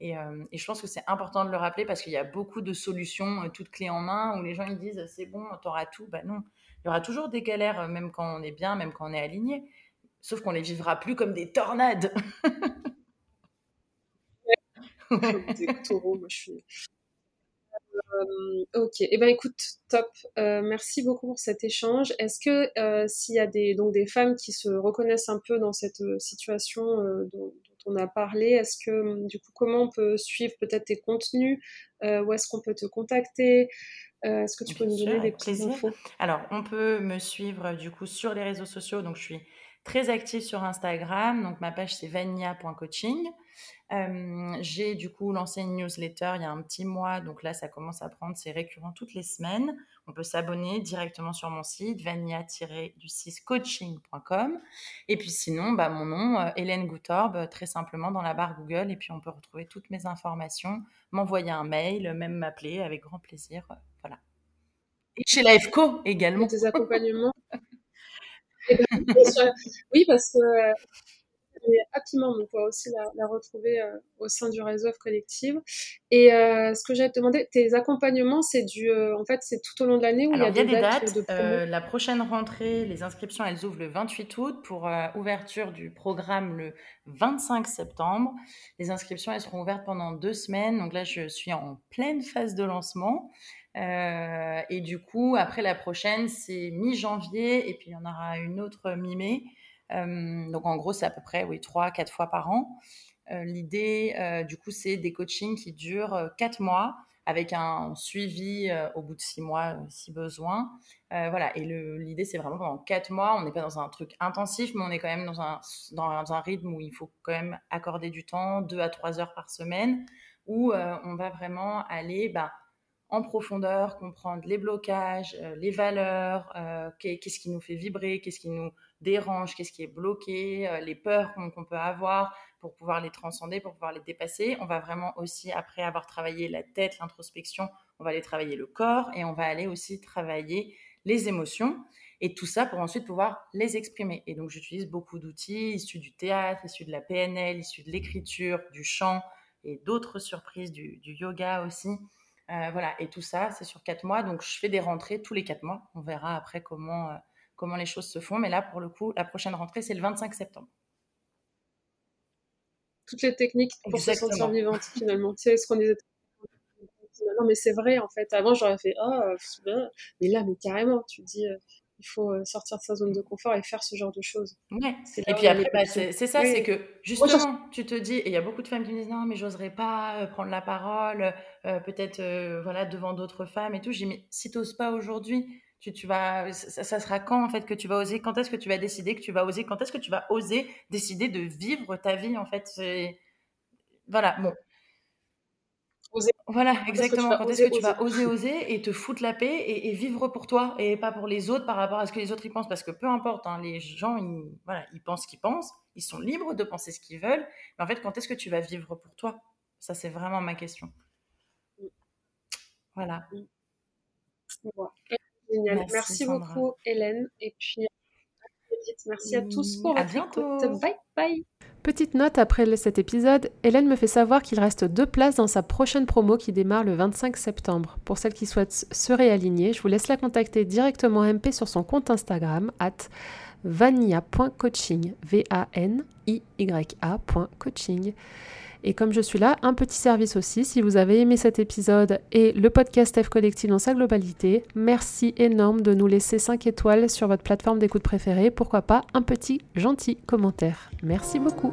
Et, euh, je pense que c'est important de le rappeler parce qu'il y a beaucoup de solutions toutes clés en main où les gens ils disent c'est bon, t'auras tout. Ben non, il y aura toujours des galères, même quand on est bien, même quand on est aligné. Sauf qu'on les vivra plus comme des tornades. des taureaux, moi je suis ok, et eh ben écoute, top. Euh, merci beaucoup pour cet échange. Est-ce que euh, s'il y a des donc des femmes qui se reconnaissent un peu dans cette situation dont, on a parlé, est-ce que du coup comment on peut suivre peut-être tes contenus Où est-ce qu'on peut te contacter Est-ce que tu peux nous donner des petites infos? Alors, on peut me suivre du coup sur les réseaux sociaux. Donc, je suis très active sur Instagram. Donc, ma page c'est vania.coaching. Euh, j'ai du coup lancé une newsletter il y a un petit mois, donc là ça commence à prendre, c'est récurrent toutes les semaines. On peut s'abonner directement sur mon site vania-du6coaching.com. Et puis sinon, bah, mon nom, euh, Hélène Goutorbe, euh, très simplement dans la barre Google. Et puis on peut retrouver toutes mes informations, m'envoyer un mail, même m'appeler avec grand plaisir. voilà. Et chez la FCO également. Des accompagnements. Ben, oui, parce que rapidement, on pourra aussi la, retrouver euh, au sein du réseau collective. Et euh, ce que j'ai te demander, tes accompagnements, c'est du, euh, en fait, c'est tout au long de l'année où il y a, des, dates. la prochaine rentrée, les inscriptions, elles ouvrent le 28 août pour ouverture du programme le 25 septembre. Les inscriptions, elles seront ouvertes pendant deux semaines. Donc là, je suis en pleine phase de lancement. et du coup, après la prochaine, c'est mi-janvier et puis il y en aura une autre mi-mai. Donc en gros, c'est à peu près oui, 3 quatre fois par an. L'idée, du coup, c'est des coachings qui durent 4 mois avec un suivi au bout de 6 mois si besoin. voilà, et l'idée, c'est vraiment pendant 4 mois, on n'est pas dans un truc intensif, mais on est quand même dans un, dans un rythme où il faut quand même accorder du temps, 2 à 3 heures par semaine, où on va vraiment aller bah, en profondeur, comprendre les blocages, les valeurs, qu'est-ce qui nous fait vibrer, qu'est-ce qui nous dérange, qu'est-ce qui est bloqué, euh, les peurs qu'on peut avoir pour pouvoir les transcender, pour pouvoir les dépasser. On va vraiment aussi, après avoir travaillé la tête, l'introspection, on va aller travailler le corps et on va aller aussi travailler les émotions. Et tout ça pour ensuite pouvoir les exprimer. Et donc, j'utilise beaucoup d'outils issus du théâtre, issus de la PNL, issus de l'écriture, du chant et d'autres surprises, du, yoga aussi. Euh, voilà, et tout ça, c'est sur quatre mois. Donc, je fais des rentrées tous les quatre mois. On verra après comment, euh, comment les choses se font. Mais là, pour le coup, la prochaine rentrée, c'est le 25 septembre. Toutes les techniques pour se sentir vivante, finalement. Tu sais, ce qu'on disait. Non, mais c'est vrai, en fait. Avant, j'aurais fait, oh, mais là, mais carrément, tu dis, euh, il faut sortir de sa zone de confort et faire ce genre de choses. Ouais. Et puis après, bah, c'est ça, c'est que justement, tu te dis, et il y a beaucoup de femmes qui me disent non, mais j'oserais pas prendre la parole, peut-être voilà devant d'autres femmes et tout. J'ai mais si t'oses pas aujourd'hui, tu, tu vas, ça, ça, sera quand en fait que tu vas oser? Quand est-ce que tu vas décider que tu vas oser? Quand est-ce que tu vas oser décider de vivre ta vie en fait? Voilà, bon. Voilà, exactement. Quand est-ce que tu vas oser, oser et te foutre la paix et, vivre pour toi et pas pour les autres par rapport à ce que les autres y pensent? Parce que peu importe, hein, les gens, ils, voilà, ils pensent ce qu'ils pensent, ils sont libres de penser ce qu'ils veulent. Mais en fait, quand est-ce que tu vas vivre pour toi? Ça, c'est vraiment ma question. Voilà. Génial. Merci, beaucoup, Hélène. Et puis, Merci à tous pour votre bientôt. Bye bye. Petite note après cet épisode, Hélène me fait savoir qu'il reste deux places dans sa prochaine promo qui démarre le 25 septembre. Pour celles qui souhaitent se réaligner, je vous laisse la contacter directement MP sur son compte Instagram at vania.coaching, V-A-N-I-Y-A.coaching. Et comme je suis là, un petit service aussi, si vous avez aimé cet épisode et le podcast F Collective dans sa globalité, merci énorme de nous laisser 5 étoiles sur votre plateforme d'écoute préférée, pourquoi pas un petit gentil commentaire. Merci beaucoup.